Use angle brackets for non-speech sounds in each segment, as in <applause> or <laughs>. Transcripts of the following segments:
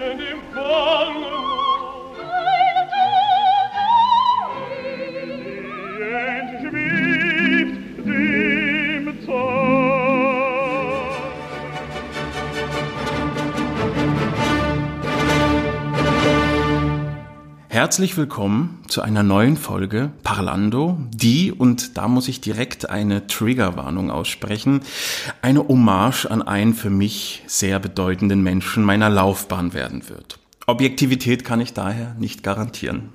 Menschen im Chor. Herzlich willkommen zu einer neuen Folge Parlando, die, und da muss ich direkt eine Triggerwarnung aussprechen, eine Hommage an einen für mich sehr bedeutenden Menschen meiner Laufbahn werden wird. Objektivität kann ich daher nicht garantieren.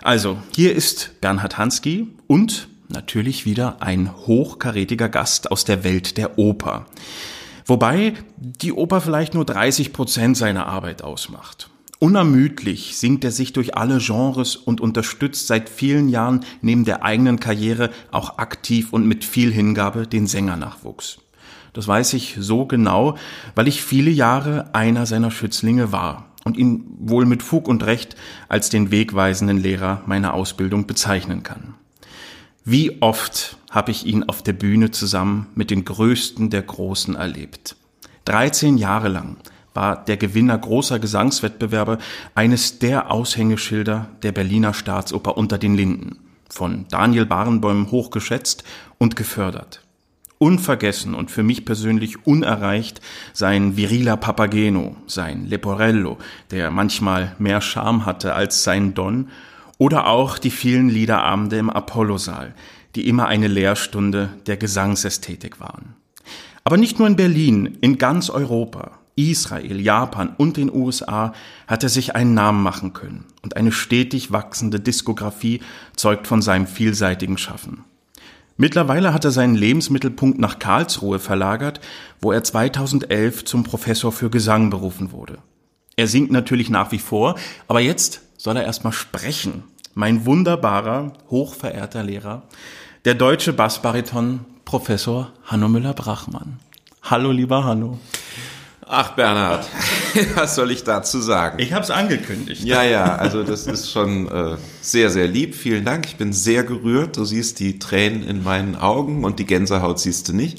Also, hier ist Bernhard Hansky und natürlich wieder ein hochkarätiger Gast aus der Welt der Oper. Wobei die Oper vielleicht nur 30 Prozent seiner Arbeit ausmacht. Unermüdlich singt er sich durch alle Genres und unterstützt seit vielen Jahren neben der eigenen Karriere auch aktiv und mit viel Hingabe den Sängernachwuchs. Das weiß ich so genau, weil ich viele Jahre einer seiner Schützlinge war und ihn wohl mit Fug und Recht als den wegweisenden Lehrer meiner Ausbildung bezeichnen kann. Wie oft habe ich ihn auf der Bühne zusammen mit den Größten der Großen erlebt. 13 Jahre lang war der Gewinner großer Gesangswettbewerbe eines der Aushängeschilder der Berliner Staatsoper unter den Linden, von Daniel Barenbäum hochgeschätzt und gefördert. Unvergessen und für mich persönlich unerreicht sein viriler Papageno, sein Leporello, der manchmal mehr Charme hatte als sein Don, oder auch die vielen Liederabende im Apollosaal, die immer eine Lehrstunde der Gesangsästhetik waren. Aber nicht nur in Berlin, in ganz Europa Israel, Japan und den USA hat er sich einen Namen machen können und eine stetig wachsende Diskografie zeugt von seinem vielseitigen Schaffen. Mittlerweile hat er seinen Lebensmittelpunkt nach Karlsruhe verlagert, wo er 2011 zum Professor für Gesang berufen wurde. Er singt natürlich nach wie vor, aber jetzt soll er erstmal sprechen. Mein wunderbarer, hochverehrter Lehrer, der deutsche Bassbariton Professor Hanno Müller-Brachmann. Hallo, lieber Hanno. Ach, Bernhard, <laughs> was soll ich dazu sagen? Ich habe es angekündigt. Ja, ja, also das ist schon äh, sehr, sehr lieb. Vielen Dank. Ich bin sehr gerührt. Du siehst die Tränen in meinen Augen und die Gänsehaut siehst du nicht.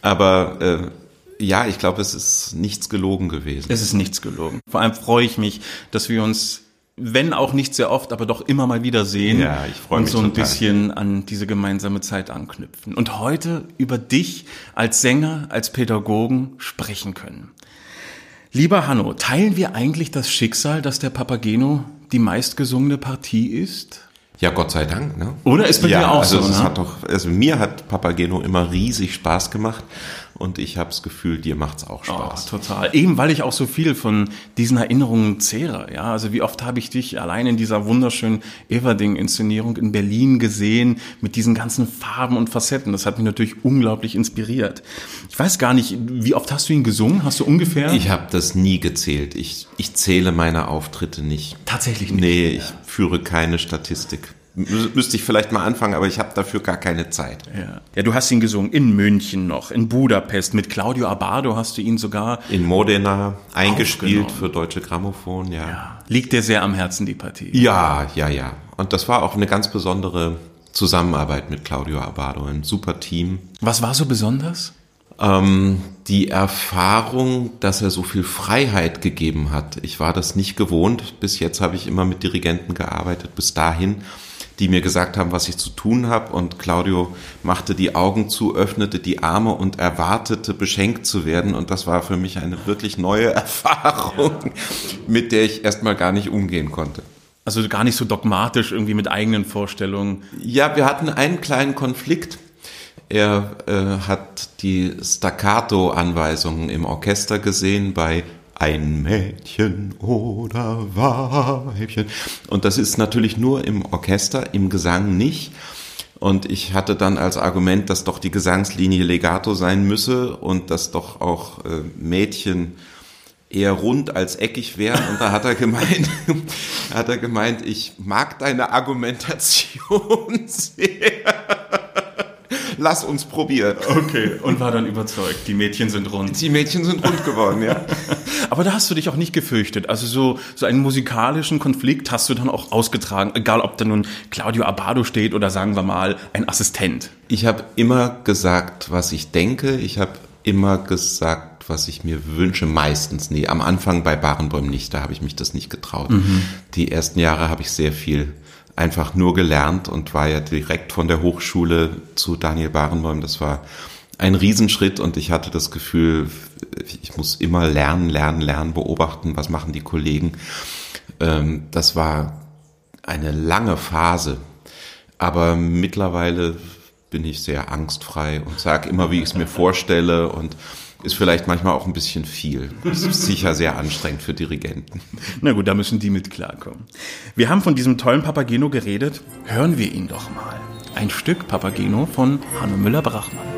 Aber äh, ja, ich glaube, es ist nichts gelogen gewesen. Es ist nichts gelogen. Vor allem freue ich mich, dass wir uns wenn auch nicht sehr oft, aber doch immer mal wieder sehen ja, ich freue mich und so ein total. bisschen an diese gemeinsame Zeit anknüpfen. Und heute über dich als Sänger, als Pädagogen sprechen können. Lieber Hanno, teilen wir eigentlich das Schicksal, dass der Papageno die meistgesungene Partie ist? Ja, Gott sei Dank. Ne? Oder ist bei ja, dir auch also so? Es Ne? hat doch, also mir hat Papageno immer riesig Spaß gemacht und ich habe das Gefühl, dir macht's auch Oh, Spaß. total. Eben weil ich auch so viel von diesen Erinnerungen zehre. Ja, also wie oft habe ich dich allein in dieser wunderschönen Everding-Inszenierung in Berlin gesehen mit diesen ganzen Farben und Facetten. Das hat mich natürlich unglaublich inspiriert. Ich weiß gar nicht, wie oft hast du ihn gesungen? Hast du ungefähr? Ich habe das nie gezählt. Ich, ich zähle meine Auftritte nicht. Tatsächlich nicht. Nee, ich führe keine Statistik. Mü- Müsste ich vielleicht mal anfangen, aber ich habe dafür gar keine Zeit. Ja. ja, du hast ihn gesungen in München noch, in Budapest. Mit Claudio Abbado hast du ihn sogar. In Modena eingespielt für Deutsche Grammophon, ja. Ja, liegt dir sehr am Herzen, die Partie. Ja, ja, ja. Und das war auch eine ganz besondere Zusammenarbeit mit Claudio Abbado. Ein super Team. Was war so besonders? Ähm, die Erfahrung, dass er so viel Freiheit gegeben hat. Ich war das nicht gewohnt. Bis jetzt habe ich immer mit Dirigenten gearbeitet, bis dahin, die mir gesagt haben, was ich zu tun habe. Und Claudio machte die Augen zu, öffnete die Arme und erwartete, beschenkt zu werden. Und das war für mich eine wirklich neue <laughs> Erfahrung, mit der ich erstmal gar nicht umgehen konnte. Also gar nicht so dogmatisch irgendwie mit eigenen Vorstellungen. Ja, wir hatten einen kleinen Konflikt. Er äh, hat die Staccato-Anweisungen im Orchester gesehen bei ein Mädchen oder Weibchen. Und das ist natürlich nur im Orchester, im Gesang nicht. Und ich hatte dann als Argument, dass doch die Gesangslinie legato sein müsse und dass doch auch äh, Mädchen eher rund als eckig wären. Und da hat er gemeint, <laughs> hat er gemeint, ich mag deine Argumentation <laughs> sehr. Lass uns probieren. Okay, und war dann überzeugt, die Mädchen sind rund. Die Mädchen sind rund geworden, ja. <laughs> Aber da hast du dich auch nicht gefürchtet. Also so, so einen musikalischen Konflikt hast du dann auch ausgetragen, egal ob da nun Claudio Abbado steht oder sagen wir mal ein Assistent. Ich habe immer gesagt, was ich denke. Ich habe immer gesagt, was ich mir wünsche, meistens nie. Am Anfang bei Barenbäum nicht, da habe ich mich das nicht getraut. Mhm. Die ersten Jahre habe ich sehr viel einfach nur gelernt und war ja direkt von der Hochschule zu Daniel Barenbäum. Das war ein Riesenschritt und ich hatte das Gefühl, ich muss immer lernen, lernen, lernen, beobachten, was machen die Kollegen. Ähm, das war eine lange Phase, aber mittlerweile bin ich sehr angstfrei und sage immer, wie ich es mir vorstelle und ist vielleicht manchmal auch ein bisschen viel. Das ist sicher sehr anstrengend für Dirigenten. Na gut, da müssen die mit klarkommen. Wir haben von diesem tollen Papageno geredet. Hören wir ihn doch mal. Ein Stück Papageno von Hanno Müller-Brachmann.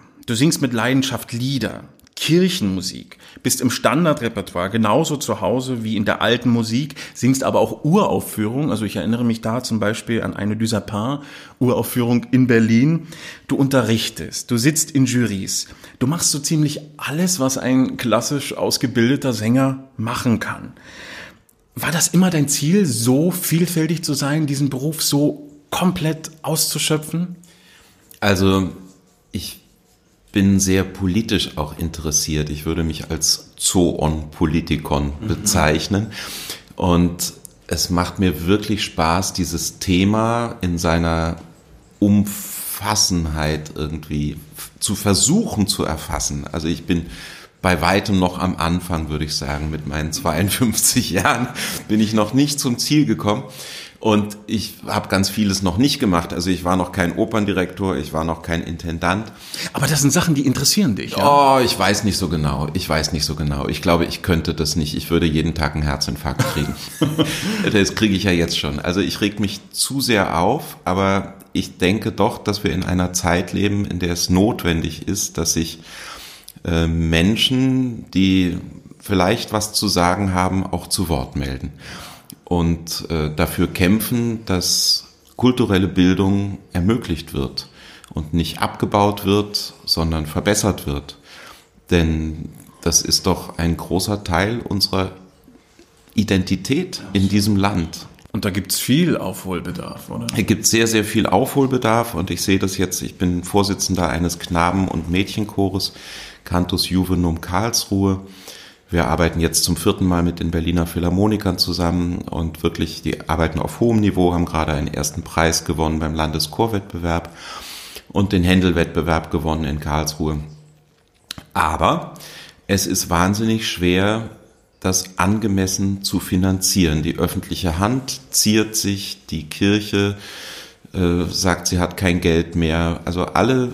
Du singst mit Leidenschaft Lieder, Kirchenmusik, bist im Standardrepertoire genauso zu Hause wie in der alten Musik, singst aber auch Uraufführungen. Also ich erinnere mich da zum Beispiel an eine Dusapin Uraufführung in Berlin. Du unterrichtest, du sitzt in Jurys, du machst so ziemlich alles, was ein klassisch ausgebildeter Sänger machen kann. War das immer dein Ziel, so vielfältig zu sein, diesen Beruf so komplett auszuschöpfen? Also ich bin sehr politisch auch interessiert. Ich würde mich als Zoon Politikon mhm. bezeichnen. Und es macht mir wirklich Spaß, dieses Thema in seiner Umfassenheit irgendwie zu versuchen zu erfassen. Also ich bin bei weitem noch am Anfang, würde ich sagen. Mit meinen 52 <laughs> Jahren bin ich noch nicht zum Ziel gekommen. Und ich habe ganz vieles noch nicht gemacht. Also ich war noch kein Operndirektor, ich war noch kein Intendant. Aber das sind Sachen, die interessieren dich. Ja? Oh, ich weiß nicht so genau. Ich weiß nicht so genau. Ich glaube, ich könnte das nicht. Ich würde jeden Tag einen Herzinfarkt kriegen. <laughs> das kriege ich ja jetzt schon. Also ich reg mich zu sehr auf, aber ich denke doch, dass wir in einer Zeit leben, in der es notwendig ist, dass sich äh, Menschen, die vielleicht was zu sagen haben, auch zu Wort melden und äh, dafür kämpfen, dass kulturelle Bildung ermöglicht wird und nicht abgebaut wird, sondern verbessert wird. Denn das ist doch ein großer Teil unserer Identität in diesem Land. Und da gibt's viel Aufholbedarf, oder? Es gibt sehr, sehr viel Aufholbedarf und ich sehe das jetzt, ich bin Vorsitzender eines Knaben- und Mädchenchores, Cantus Juvenum Karlsruhe. Wir arbeiten jetzt zum vierten Mal mit den Berliner Philharmonikern zusammen und wirklich, die arbeiten auf hohem Niveau, haben gerade einen ersten Preis gewonnen beim Landeschorwettbewerb und den Händelwettbewerb gewonnen in Karlsruhe. Aber es ist wahnsinnig schwer, das angemessen zu finanzieren. Die öffentliche Hand ziert sich, die Kirche äh, sagt, sie hat kein Geld mehr. Also alle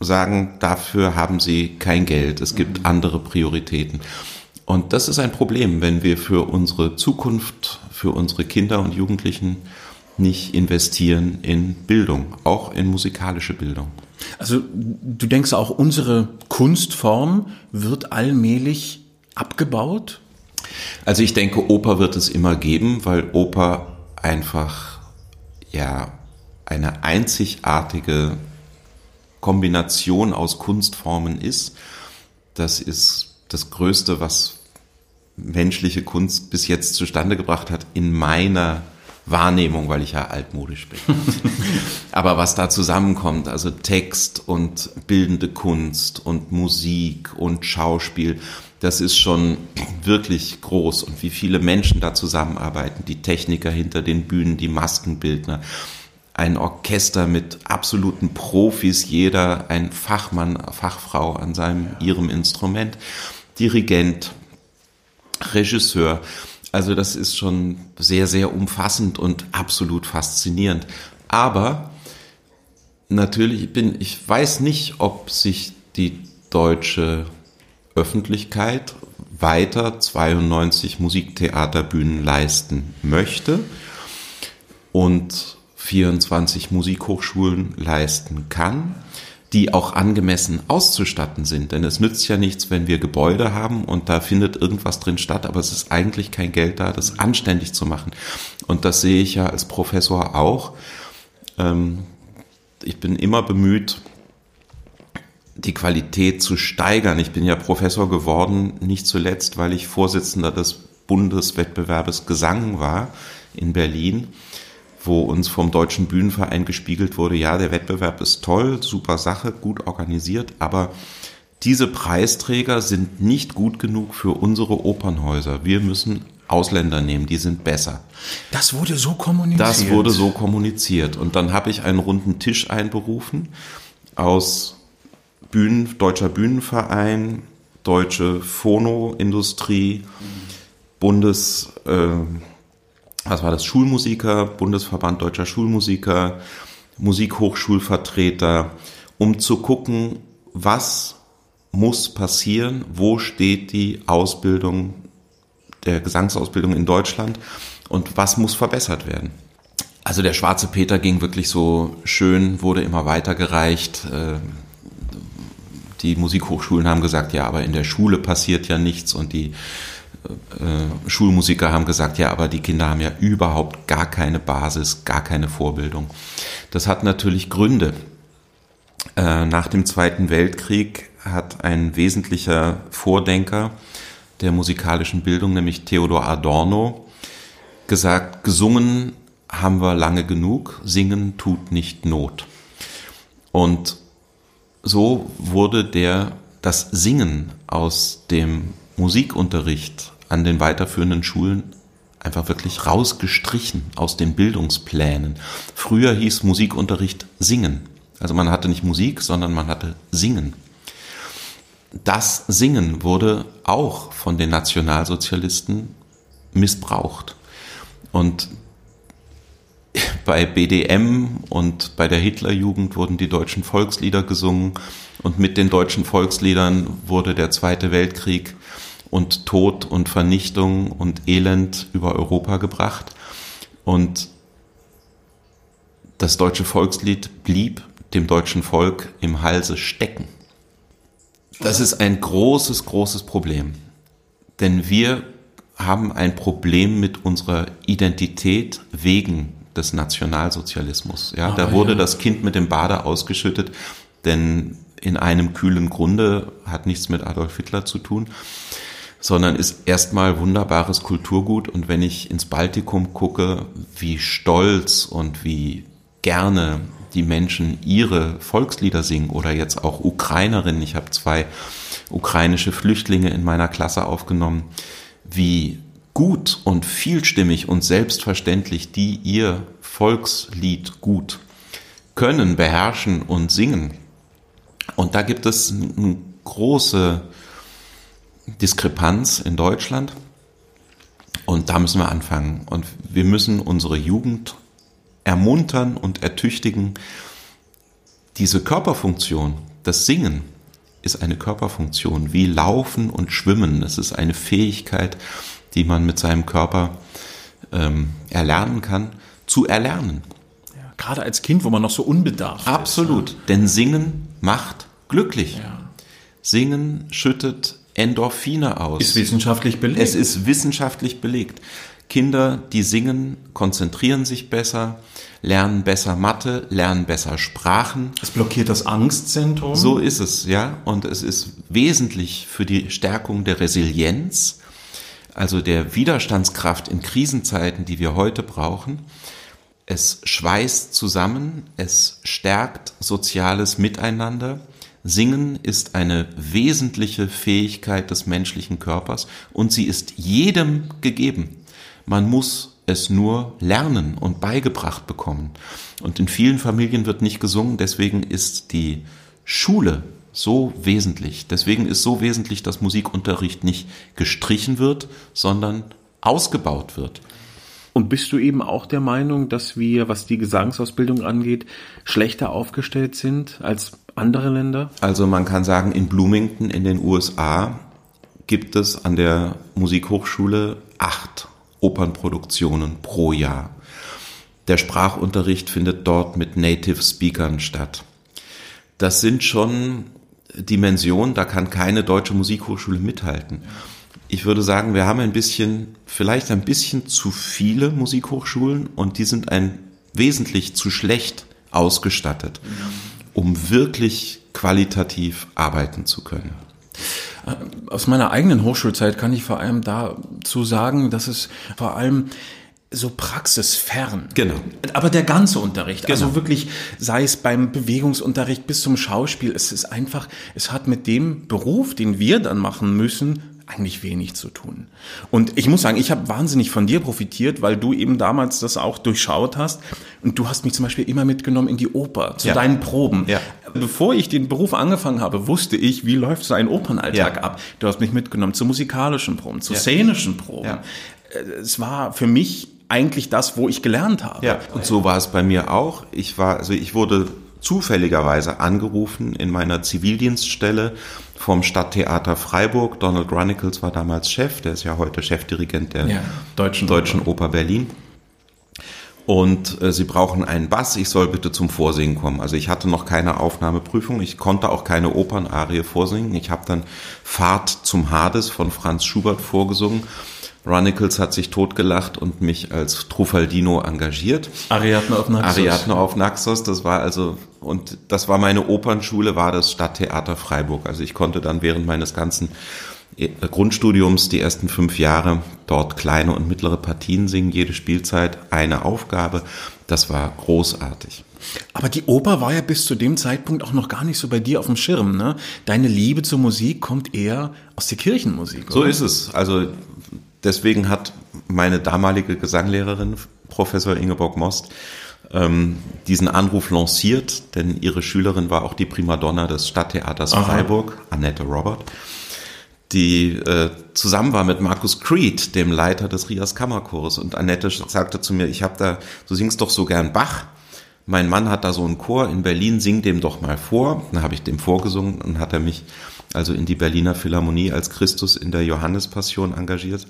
sagen, dafür haben sie kein Geld, es gibt mhm. andere Prioritäten. Und das ist ein Problem, wenn wir für unsere Zukunft, für unsere Kinder und Jugendlichen nicht investieren in Bildung, auch in musikalische Bildung. Also du denkst auch, unsere Kunstform wird allmählich abgebaut? Also ich denke, Oper wird es immer geben, weil Oper einfach ja eine einzigartige Kombination aus Kunstformen ist. Das ist das Größte, was menschliche Kunst bis jetzt zustande gebracht hat, in meiner Wahrnehmung, weil ich ja altmodisch bin. <laughs> Aber was da zusammenkommt, also Text und bildende Kunst und Musik und Schauspiel, das ist schon wirklich groß. Und wie viele Menschen da zusammenarbeiten, die Techniker hinter den Bühnen, die Maskenbildner, ein Orchester mit absoluten Profis, jeder ein Fachmann, Fachfrau an seinem, ihrem Instrument, Dirigent, Regisseur. Also das ist schon sehr, sehr umfassend und absolut faszinierend. Aber natürlich bin, ich weiß nicht, ob sich die deutsche Öffentlichkeit weiter 92 Musiktheaterbühnen leisten möchte und 24 Musikhochschulen leisten kann, die auch angemessen auszustatten sind. Denn es nützt ja nichts, wenn wir Gebäude haben und da findet irgendwas drin statt, aber es ist eigentlich kein Geld da, das anständig zu machen. Und das sehe ich ja als Professor auch. Ähm, ich bin immer bemüht, die Qualität zu steigern. Ich bin ja Professor geworden, nicht zuletzt, weil ich Vorsitzender des Bundeswettbewerbes Gesang war in Berlin, wo uns vom Deutschen Bühnenverein gespiegelt wurde, ja, der Wettbewerb ist toll, super Sache, gut organisiert, aber diese Preisträger sind nicht gut genug für unsere Opernhäuser. Wir müssen Ausländer nehmen, die sind besser. Das wurde so kommuniziert. Das wurde so kommuniziert. Und dann habe ich einen runden Tisch einberufen aus Bühnen, Deutscher Bühnenverein, Deutsche Phonoindustrie, Bundes, äh, was war das, Schulmusiker, Bundesverband Deutscher Schulmusiker, Musikhochschulvertreter, um zu gucken, was muss passieren, wo steht die Ausbildung der Gesangsausbildung in Deutschland und was muss verbessert werden. Also der schwarze Peter ging wirklich so schön, wurde immer weitergereicht. Äh, die Musikhochschulen haben gesagt, ja, aber in der Schule passiert ja nichts und die äh, Schulmusiker haben gesagt, ja, aber die Kinder haben ja überhaupt gar keine Basis, gar keine Vorbildung. Das hat natürlich Gründe. Äh, nach dem Zweiten Weltkrieg hat ein wesentlicher Vordenker der musikalischen Bildung, nämlich Theodor Adorno, gesagt, gesungen haben wir lange genug, singen tut nicht Not. Und so wurde der, das Singen aus dem Musikunterricht an den weiterführenden Schulen einfach wirklich rausgestrichen aus den Bildungsplänen. Früher hieß Musikunterricht Singen. Also man hatte nicht Musik, sondern man hatte Singen das Singen wurde auch von den Nationalsozialisten missbraucht. Und <laughs> bei BDM und bei der Hitlerjugend wurden die deutschen Volkslieder gesungen und mit den deutschen Volksliedern wurde der Zweite Weltkrieg und Tod und Vernichtung und Elend über Europa gebracht. Und das deutsche Volkslied blieb dem deutschen Volk im Halse stecken. Das ist ein großes, großes Problem. Denn wir haben ein Problem mit unserer Identität wegen des Nationalsozialismus. Ja, ah, da wurde ja. das Kind mit dem Bade ausgeschüttet, denn in einem kühlen Grunde hat nichts mit Adolf Hitler zu tun, sondern ist erstmal wunderbares Kulturgut. Und wenn ich ins Baltikum gucke, wie stolz und wie gerne die Menschen ihre Volkslieder singen oder jetzt auch Ukrainerinnen. Ich habe zwei ukrainische Flüchtlinge in meiner Klasse aufgenommen, wie gut und vielstimmig und selbstverständlich die ihr Volkslied gut können, beherrschen und singen. Und da gibt es eine große Diskrepanz in Deutschland. Und da müssen wir anfangen. Und wir müssen unsere Jugend ermuntern und ertüchtigen. Diese Körperfunktion, das Singen, ist eine Körperfunktion wie Laufen und Schwimmen. Es ist eine Fähigkeit, die man mit seinem Körper ähm, erlernen kann, zu erlernen. Ja, gerade als Kind, wo man noch so unbedarft Absolut, ist, ne? denn Singen macht glücklich. Ja. Singen schüttet Endorphine aus. Ist wissenschaftlich belegt. Es ist wissenschaftlich belegt. Kinder, die singen, konzentrieren sich besser, lernen besser Mathe, lernen besser Sprachen. Es blockiert das Angstzentrum. So ist es, ja. Und es ist wesentlich für die Stärkung der Resilienz, also der Widerstandskraft in Krisenzeiten, die wir heute brauchen. Es schweißt zusammen, es stärkt soziales Miteinander. Singen ist eine wesentliche Fähigkeit des menschlichen Körpers und sie ist jedem gegeben. Man muss es nur lernen und beigebracht bekommen. Und in vielen Familien wird nicht gesungen, deswegen ist die Schule so wesentlich. Deswegen ist so wesentlich, dass Musikunterricht nicht gestrichen wird, sondern ausgebaut wird. Und bist du eben auch der Meinung, dass wir, was die Gesangsausbildung angeht, schlechter aufgestellt sind als andere Länder? Also man kann sagen, in Bloomington in den USA gibt es an der Musikhochschule acht Opernproduktionen pro Jahr. Der Sprachunterricht findet dort mit Native Speakern statt. Das sind schon Dimensionen, da kann keine deutsche Musikhochschule mithalten. Ich würde sagen, wir haben ein bisschen, vielleicht ein bisschen zu viele Musikhochschulen und die sind ein wesentlich zu schlecht ausgestattet, um wirklich qualitativ arbeiten zu können. Aus meiner eigenen Hochschulzeit kann ich vor allem dazu sagen, dass es vor allem so praxisfern. Genau. Aber der ganze Unterricht, also genau. also wirklich, sei es beim Bewegungsunterricht bis zum Schauspiel, es ist einfach, es hat mit dem Beruf, den wir dann machen müssen, eigentlich wenig zu tun. Und ich muss sagen, ich habe wahnsinnig von dir profitiert, weil du eben damals das auch durchschaut hast. Und du hast mich zum Beispiel immer mitgenommen in die Oper, zu ja. deinen Proben. Ja. Bevor ich den Beruf angefangen habe, wusste ich, wie läuft so ein Opernalltag ja. ab. Du hast mich mitgenommen zu musikalischen Proben, zu szenischen Proben. Äh, es war für mich eigentlich das, wo ich gelernt habe. Ja, und so war es bei mir auch. Ich war, also ich wurde zufälligerweise angerufen in meiner Zivildienststelle vom Stadttheater Freiburg. Donald Runicles war damals Chef, der ist ja heute Chefdirigent der ja, Deutschen, Deutschen Oper. Oper Berlin. Und äh, sie brauchen einen Bass, ich soll bitte zum Vorsingen kommen. Also ich hatte noch keine Aufnahmeprüfung, ich konnte auch keine Opernarie vorsingen. Ich habe dann Fahrt zum Hades von Franz Schubert vorgesungen Runicles hat sich totgelacht und mich als Trufaldino engagiert. Ariadne auf Naxos. Ariadne auf Naxos, das war also, und das war meine Opernschule, war das Stadttheater Freiburg. Also ich konnte dann während meines ganzen äh, Grundstudiums die ersten fünf Jahre dort kleine und mittlere Partien singen, jede Spielzeit eine Aufgabe. Das war großartig. Aber die Oper war ja bis zu dem Zeitpunkt auch noch gar nicht so bei dir auf dem Schirm, ne? Deine Liebe zur Musik kommt eher aus der Kirchenmusik. Oder? So ist es. Also Deswegen hat meine damalige Gesanglehrerin, Professor Ingeborg Most, ähm, diesen Anruf lanciert, denn ihre Schülerin war auch die Primadonna des Stadttheaters Aha. Freiburg, Annette Robert, die äh, zusammen war mit Markus Creed, dem Leiter des Rias Kammerchors. Und Annette sagte zu mir, ich habe da, du singst doch so gern Bach. Mein Mann hat da so einen Chor in Berlin, sing dem doch mal vor. Dann habe ich dem vorgesungen und hat er mich also in die Berliner Philharmonie als Christus in der Johannespassion engagiert.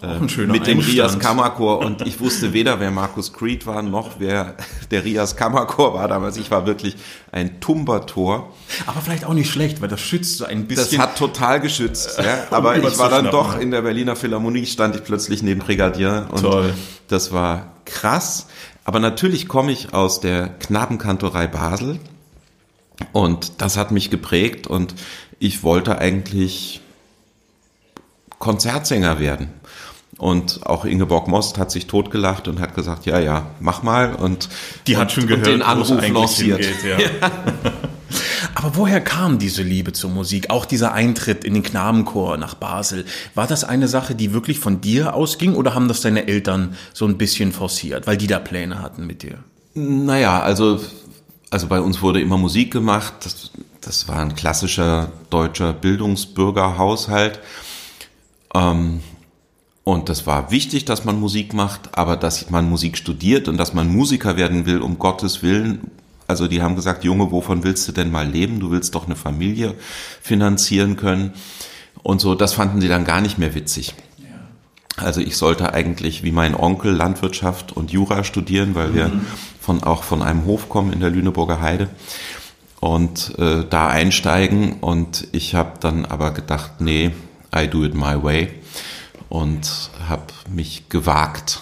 Auch ein schöner mit dem Rias Kammerchor <laughs> und ich wusste weder, wer Markus Creed war, noch wer der Rias Kammerchor war damals. Ich war wirklich ein Tumbertor. Aber vielleicht auch nicht schlecht, weil das schützt so ein bisschen. Das hat total geschützt. ja. <laughs> Aber ich war dann doch in der Berliner Philharmonie, stand ich plötzlich neben Brigadier und Toll. das war krass. Aber natürlich komme ich aus der Knabenkantorei Basel und das hat mich geprägt und ich wollte eigentlich Konzertsänger werden. Und auch Ingeborg Most hat sich totgelacht und hat gesagt, ja, ja, mach mal. Und die hat schon gehört, den Anruf lanciert. Hingeht, <laughs> ja. Aber woher kam diese Liebe zur Musik? Auch dieser Eintritt in den Knabenchor nach Basel. War das eine Sache, die wirklich von dir ausging oder haben das deine Eltern so ein bisschen forciert, weil die da Pläne hatten mit dir? Naja, also, also bei uns wurde immer Musik gemacht. Das, das war ein klassischer deutscher Bildungsbürgerhaushalt. Ähm, und das war wichtig, dass man Musik macht, aber dass man Musik studiert und dass man Musiker werden will, um Gottes Willen. Also die haben gesagt, Junge, wovon willst du denn mal leben? Du willst doch eine Familie finanzieren können. Und so, das fanden sie dann gar nicht mehr witzig. Also ich sollte eigentlich wie mein Onkel Landwirtschaft und Jura studieren, weil wir mhm. Von, auch von einem Hof kommen in der Lüneburger Heide und äh, da einsteigen. Und ich habe dann aber gedacht, nee, I do it my way und habe mich gewagt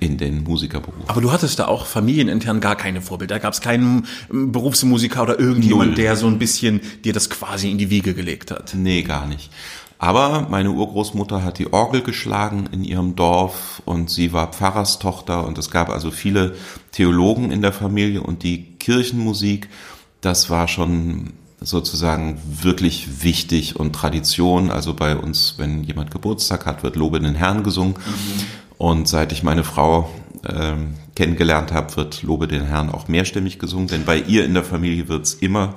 in den Musikerberuf. Aber du hattest da auch familienintern gar keine Vorbilder. Da gab es keinen Berufsmusiker oder irgendjemand, Null. der so ein bisschen dir das quasi in die Wiege gelegt hat. Nee, gar nicht. Aber meine Urgroßmutter hat die Orgel geschlagen in ihrem Dorf und sie war Pfarrerstochter und es gab also viele Theologen in der Familie und die Kirchenmusik, das war schon sozusagen wirklich wichtig und Tradition. Also bei uns, wenn jemand Geburtstag hat, wird Lobe den Herrn gesungen. Mhm. Und seit ich meine Frau ähm, kennengelernt habe, wird Lobe den Herrn auch mehrstimmig gesungen, denn bei ihr in der Familie wird's immer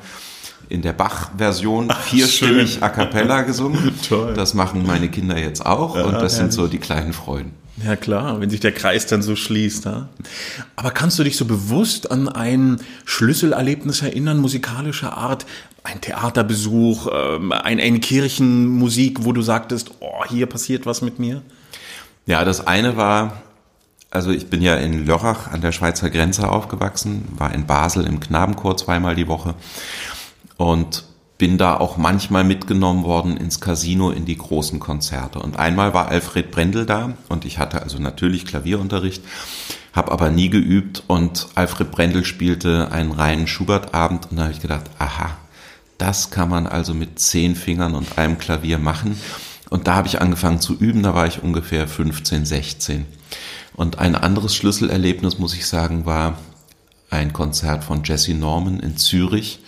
in der Bach-Version vierstimmig schön. a cappella gesungen. <laughs> Toll. Das machen meine Kinder jetzt auch und das sind so die kleinen Freuden. Ja klar, wenn sich der Kreis dann so schließt. Ja? Aber kannst du dich so bewusst an ein Schlüsselerlebnis erinnern, musikalischer Art? Ein Theaterbesuch, ähm, ein, eine Kirchenmusik, wo du sagtest, oh, hier passiert was mit mir? Ja, das eine war, also ich bin ja in Lörrach an der Schweizer Grenze aufgewachsen, war in Basel im Knabenchor zweimal die Woche und bin da auch manchmal mitgenommen worden ins Casino in die großen Konzerte. Und einmal war Alfred Brendel da und ich hatte also natürlich Klavierunterricht, habe aber nie geübt und Alfred Brendel spielte einen reinen Schubert-Abend und da habe ich gedacht, aha, das kann man also mit zehn Fingern und einem Klavier machen. Und da habe ich angefangen zu üben, da war ich ungefähr 15, 16. Und ein anderes Schlüsselerlebnis, muss ich sagen, war ein Konzert von Jesse Norman in Zürich.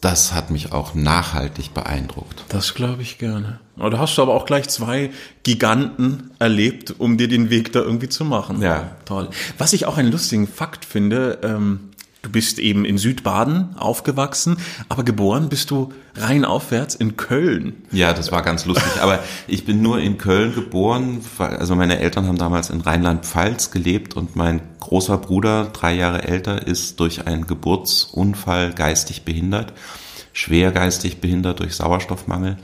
Das hat mich auch nachhaltig beeindruckt. Das glaube ich gerne. Oder hast du aber auch gleich zwei Giganten erlebt, um dir den Weg da irgendwie zu machen. Ja. Toll. Was ich auch einen lustigen Fakt finde, ähm, du bist eben in Südbaden aufgewachsen, aber geboren bist du rein aufwärts in Köln. Ja, das war ganz lustig. Aber ich bin nur in Köln geboren. weil- Also meine Eltern haben damals in Rheinland-Pfalz gelebt und mein großer Bruder, drei Jahre älter, ist durch einen Geburtsunfall geistig behindert, schwer geistig behindert durch Sauerstoffmangel.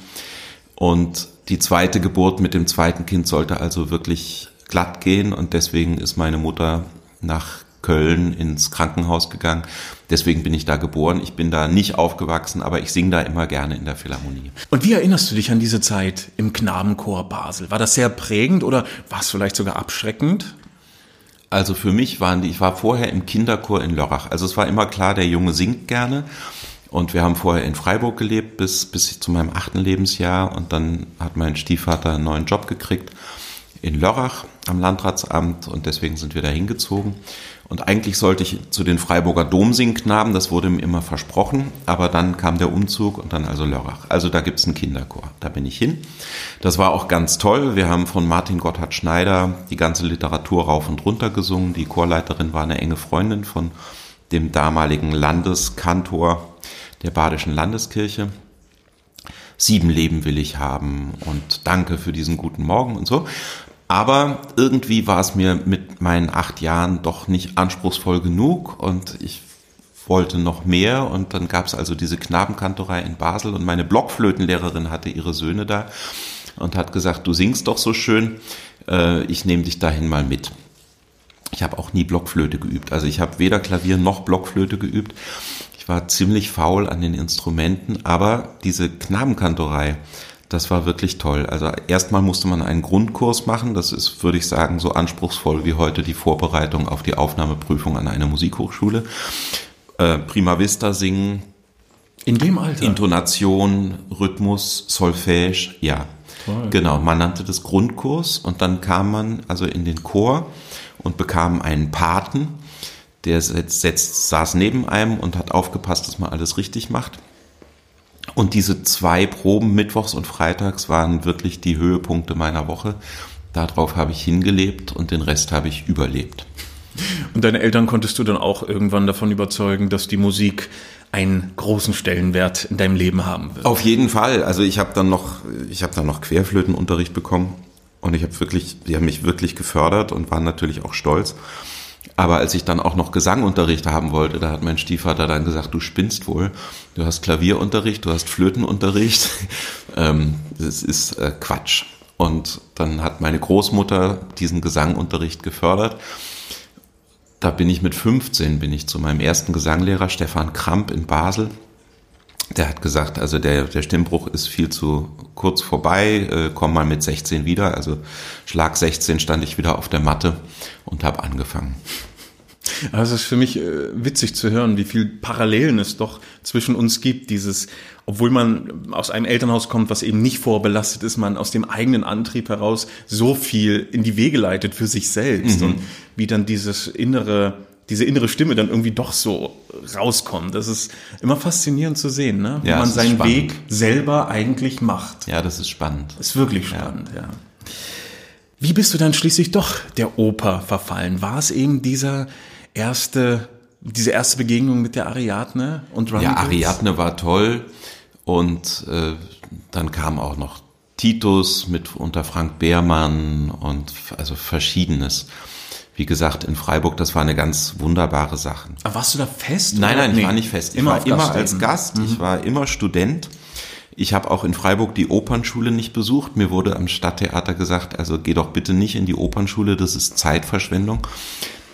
Und die zweite Geburt mit dem zweiten Kind sollte also wirklich glatt gehen und deswegen ist meine Mutter nach Köln ins Krankenhaus gegangen. Deswegen bin ich da geboren. Ich bin da nicht aufgewachsen, aber ich singe da immer gerne in der Philharmonie. Und wie erinnerst du dich an diese Zeit im Knabenchor Basel? War das sehr prägend oder war es vielleicht sogar abschreckend? Also für mich waren die, ich war vorher im Kinderchor in Lörrach. Also es war immer klar, der Junge singt gerne. Und wir haben vorher in Freiburg gelebt bis, bis zu meinem achten Lebensjahr. Und dann hat mein Stiefvater einen neuen Job gekriegt in Lörrach am Landratsamt und deswegen sind wir da hingezogen. Und eigentlich sollte ich zu den Freiburger Domsingknaben, das wurde mir immer versprochen, aber dann kam der Umzug und dann also Lörrach. Also da gibt's einen Kinderchor, da bin ich hin. Das war auch ganz toll. Wir haben von Martin Gotthard Schneider die ganze Literatur rauf und runter gesungen. Die Chorleiterin war eine enge Freundin von dem damaligen Landeskantor der Badischen Landeskirche. Sieben Leben will ich haben und danke für diesen guten Morgen und so. Aber irgendwie war es mir mit meinen acht Jahren doch nicht anspruchsvoll genug und ich wollte noch mehr und dann gab es also diese Knabenkantorei in Basel und meine Blockflötenlehrerin hatte ihre Söhne da und hat gesagt, du singst doch so schön, äh, ich nehme dich dahin mal mit. Ich habe auch nie Blockflöte geübt, also ich habe weder Klavier noch Blockflöte geübt. Ich war ziemlich faul an den Instrumenten, aber diese Knabenkantorei, das war wirklich toll. Also erstmal musste man einen Grundkurs machen. Das ist, würde ich sagen, so anspruchsvoll wie heute die Vorbereitung auf die Aufnahmeprüfung an einer Musikhochschule. Äh, Prima Vista singen, In dem Alter? Intonation, Rhythmus, Solfège, ja. Toll. Genau, man nannte das Grundkurs und dann kam man also in den Chor und bekam einen Paten, der setzt, setzt, saß neben einem und hat aufgepasst, dass man alles richtig macht. Und diese zwei Proben, Mittwochs und Freitags, waren wirklich die Höhepunkte meiner Woche. Darauf habe ich hingelebt und den Rest habe ich überlebt. Und deine Eltern konntest du dann auch irgendwann davon überzeugen, dass die Musik einen großen Stellenwert in deinem Leben haben wird? Auf jeden Fall. Also ich habe dann noch, ich habe dann noch Querflötenunterricht bekommen und ich habe wirklich, die haben mich wirklich gefördert und waren natürlich auch stolz. Aber als ich dann auch noch Gesangunterricht haben wollte, da hat mein Stiefvater dann gesagt, du spinnst wohl. Du hast Klavierunterricht, du hast Flötenunterricht. <laughs> ähm, das ist äh, Quatsch. Und dann hat meine Großmutter diesen Gesangunterricht gefördert. Da bin ich mit 15, bin ich zu meinem ersten Gesanglehrer, Stefan Kramp in Basel. Der hat gesagt, also der, der Stimmbruch ist viel zu kurz vorbei, äh, komm mal mit 16 wieder. Also Schlag 16 stand ich wieder auf der Matte und habe angefangen. Also es ist für mich äh, witzig zu hören, wie viel Parallelen es doch zwischen uns gibt. Dieses, obwohl man aus einem Elternhaus kommt, was eben nicht vorbelastet ist, man aus dem eigenen Antrieb heraus so viel in die Wege leitet für sich selbst und wie dann dieses innere, diese innere Stimme dann irgendwie doch so rauskommt. Das ist immer faszinierend zu sehen, ne? wie Ja, man seinen spannend. Weg selber eigentlich macht. Ja, das ist spannend. Ist wirklich spannend, ja. Wie bist du dann schließlich doch der Oper verfallen? War es eben dieser erste diese erste Begegnung mit der Ariadne und Run Ja, Ariadne war toll und äh, dann kam auch noch Titus mit unter Frank Beermann und also verschiedenes. Wie gesagt, in Freiburg, das war eine ganz wunderbare Sache. Aber warst du da fest? Nein, nein, nee. ich war nicht fest. Ich immer war immer als Gast, mhm. ich war immer Student. Ich habe auch in Freiburg die Opernschule nicht besucht. Mir wurde am Stadttheater gesagt, also geh doch bitte nicht in die Opernschule, das ist Zeitverschwendung.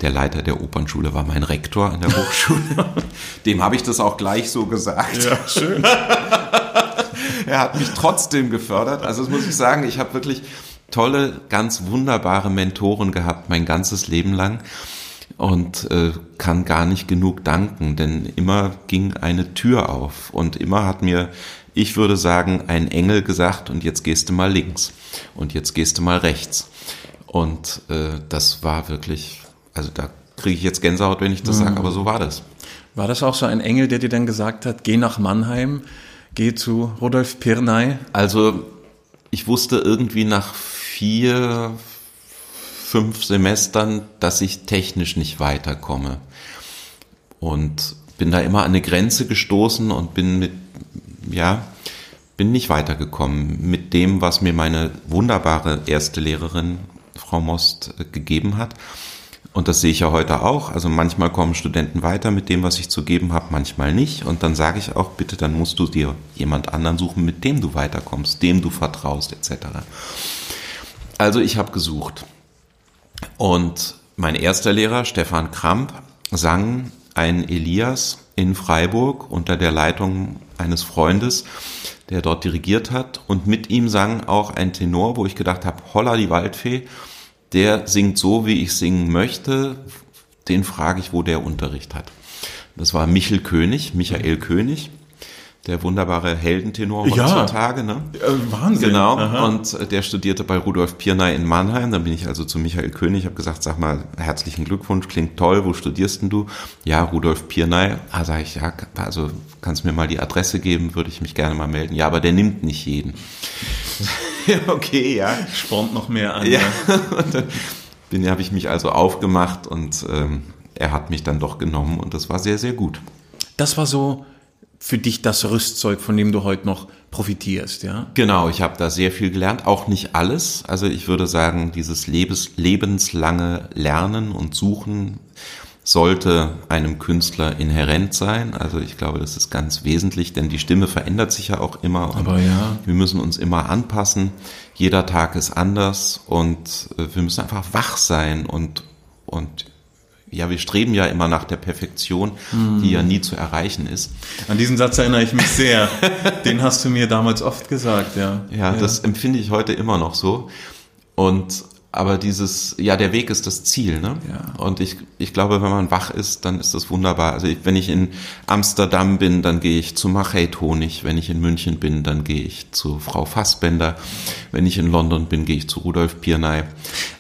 Der Leiter der Opernschule war mein Rektor an der <laughs> Hochschule. Dem habe ich das auch gleich so gesagt. Ja, schön. <laughs> er hat mich trotzdem gefördert. Also das muss ich sagen, ich habe wirklich tolle, ganz wunderbare Mentoren gehabt, mein ganzes Leben lang und äh, kann gar nicht genug danken, denn immer ging eine Tür auf und immer hat mir ich würde sagen, ein Engel gesagt, und jetzt gehst du mal links und jetzt gehst du mal rechts. Und äh, das war wirklich, also da kriege ich jetzt Gänsehaut, wenn ich das mhm. sage, aber so war das. War das auch so ein Engel, der dir dann gesagt hat, geh nach Mannheim, geh zu Rudolf Pirnay? Also ich wusste irgendwie nach vier, fünf Semestern, dass ich technisch nicht weiterkomme. Und bin da immer an eine Grenze gestoßen und bin mit ja, bin nicht weitergekommen mit dem, was mir meine wunderbare erste Lehrerin, Frau Most, äh, gegeben hat. Und das sehe ich ja heute auch. Also manchmal kommen Studenten weiter mit dem, was ich zu geben habe, manchmal nicht. Und dann sage ich auch, bitte, dann musst du dir jemand anderen suchen, mit dem du weiterkommst, dem du vertraust, etc. Also ich habe gesucht. Und mein erster Lehrer, Stefan Kramp, sang ein Elias in Freiburg unter der Leitung eines Freundes, der dort dirigiert hat. Und mit ihm sang auch ein Tenor, wo ich gedacht habe, holla die Waldfee, der singt so, wie ich singen möchte. Den frage ich, wo der Unterricht hat. Das war Michel König, Michael König der wunderbare Heldentenor heutzutage. Ja. Ne? Wahnsinn. Genau. Aha. Und äh, der studierte bei Rudolf Pirnay in Mannheim. Dann bin ich also zu Michael König, habe gesagt, sag mal, herzlichen Glückwunsch, klingt toll, wo studierst denn du? Ja, Rudolf Pirnay. Ah, sag ich, ja, also kannst du mir mal die Adresse geben, würde ich mich gerne mal melden. Ja, aber der nimmt nicht jeden. <laughs> okay, ja. Spornt noch mehr an. Ja. ja. <laughs> und dann bin, habe ich mich also aufgemacht und ähm, er hat mich dann doch genommen und das war sehr, sehr gut. Das war so für dich das Rüstzeug, von dem du heute noch profitierst, ja? Genau, ich habe da sehr viel gelernt, auch nicht alles. Also ich würde sagen, dieses Lebens, lebenslange Lernen und Suchen sollte einem Künstler inhärent sein. Also ich glaube, das ist ganz wesentlich, denn die Stimme verändert sich ja auch immer. Aber ja. Wir müssen uns immer anpassen. Jeder Tag ist anders und äh, wir müssen einfach wach sein und, und ja, wir streben ja immer nach der Perfektion, die ja nie zu erreichen ist. An diesen Satz erinnere ich mich sehr. Den hast du mir damals oft gesagt, ja. Ja, ja. das empfinde ich heute immer noch so. Und aber dieses, ja, der Weg ist das Ziel, ne? Ja. Und ich, ich glaube, wenn man wach ist, dann ist das wunderbar. Also ich, wenn ich in Amsterdam bin, dann gehe ich zu Machet Honig. Wenn ich in München bin, dann gehe ich zu Frau Fassbender. Wenn ich in London bin, gehe ich zu Rudolf Pierney.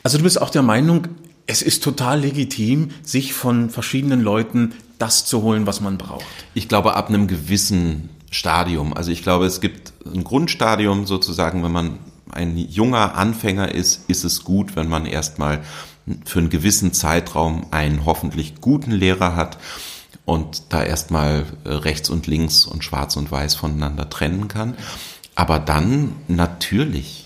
Also du bist auch der Meinung, es ist total legitim, sich von verschiedenen Leuten das zu holen, was man braucht. Ich glaube, ab einem gewissen Stadium. Also ich glaube, es gibt ein Grundstadium sozusagen, wenn man ein junger Anfänger ist, ist es gut, wenn man erstmal für einen gewissen Zeitraum einen hoffentlich guten Lehrer hat und da erstmal äh, rechts und links und schwarz und weiß voneinander trennen kann. Aber dann natürlich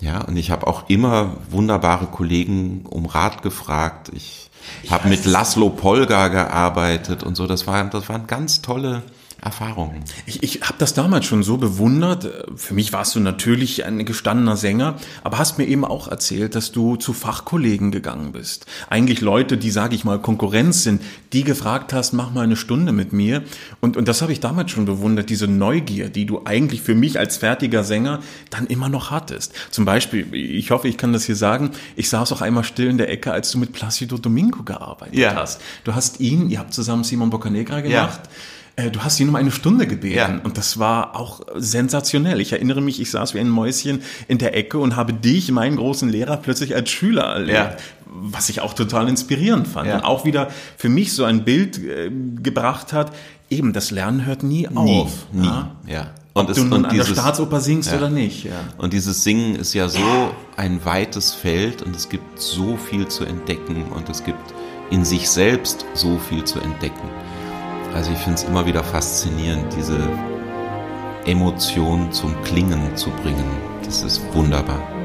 ja, und ich habe auch immer wunderbare Kollegen um Rat gefragt. Ich, ich habe mit Laszlo Polgar gearbeitet und so. Das, war, das waren ganz tolle Erfahrungen. Ich, ich habe das damals schon so bewundert. Für mich warst du natürlich ein gestandener Sänger, aber hast mir eben auch erzählt, dass du zu Fachkollegen gegangen bist. Eigentlich Leute, die, sage ich mal, Konkurrenz sind, die gefragt hast, mach mal eine Stunde mit mir. Und, und das habe ich damals schon bewundert, diese Neugier, die du eigentlich für mich als fertiger Sänger dann immer noch hattest. Zum Beispiel, ich hoffe, ich kann das hier sagen, ich saß auch einmal still in der Ecke, als du mit Placido Domingo gearbeitet ja. hast. Du hast ihn, ihr habt zusammen Simon Boccanegra gemacht. Ja äh, du hast ihn um eine Stunde gebeten. Ja. Und das war auch sensationell. Ich erinnere mich, ich saß wie ein Mäuschen in der Ecke und habe dich, meinen großen Lehrer, plötzlich als Schüler erlebt. Ja. Was ich auch total inspirierend fand. Ja. Und auch wieder für mich so ein Bild äh, gebracht hat, eben, das Lernen hört nie, nie auf. Nie, ja. Und Ob es, du nun und an dieses, der Staatsoper singst ja. oder nicht. Ja. Und dieses Singen ist ja so ein weites Feld und es gibt so viel zu entdecken und es gibt in sich selbst so viel zu entdecken. Also ich finde es immer wieder faszinierend, diese Emotion zum Klingen zu bringen. Das ist wunderbar.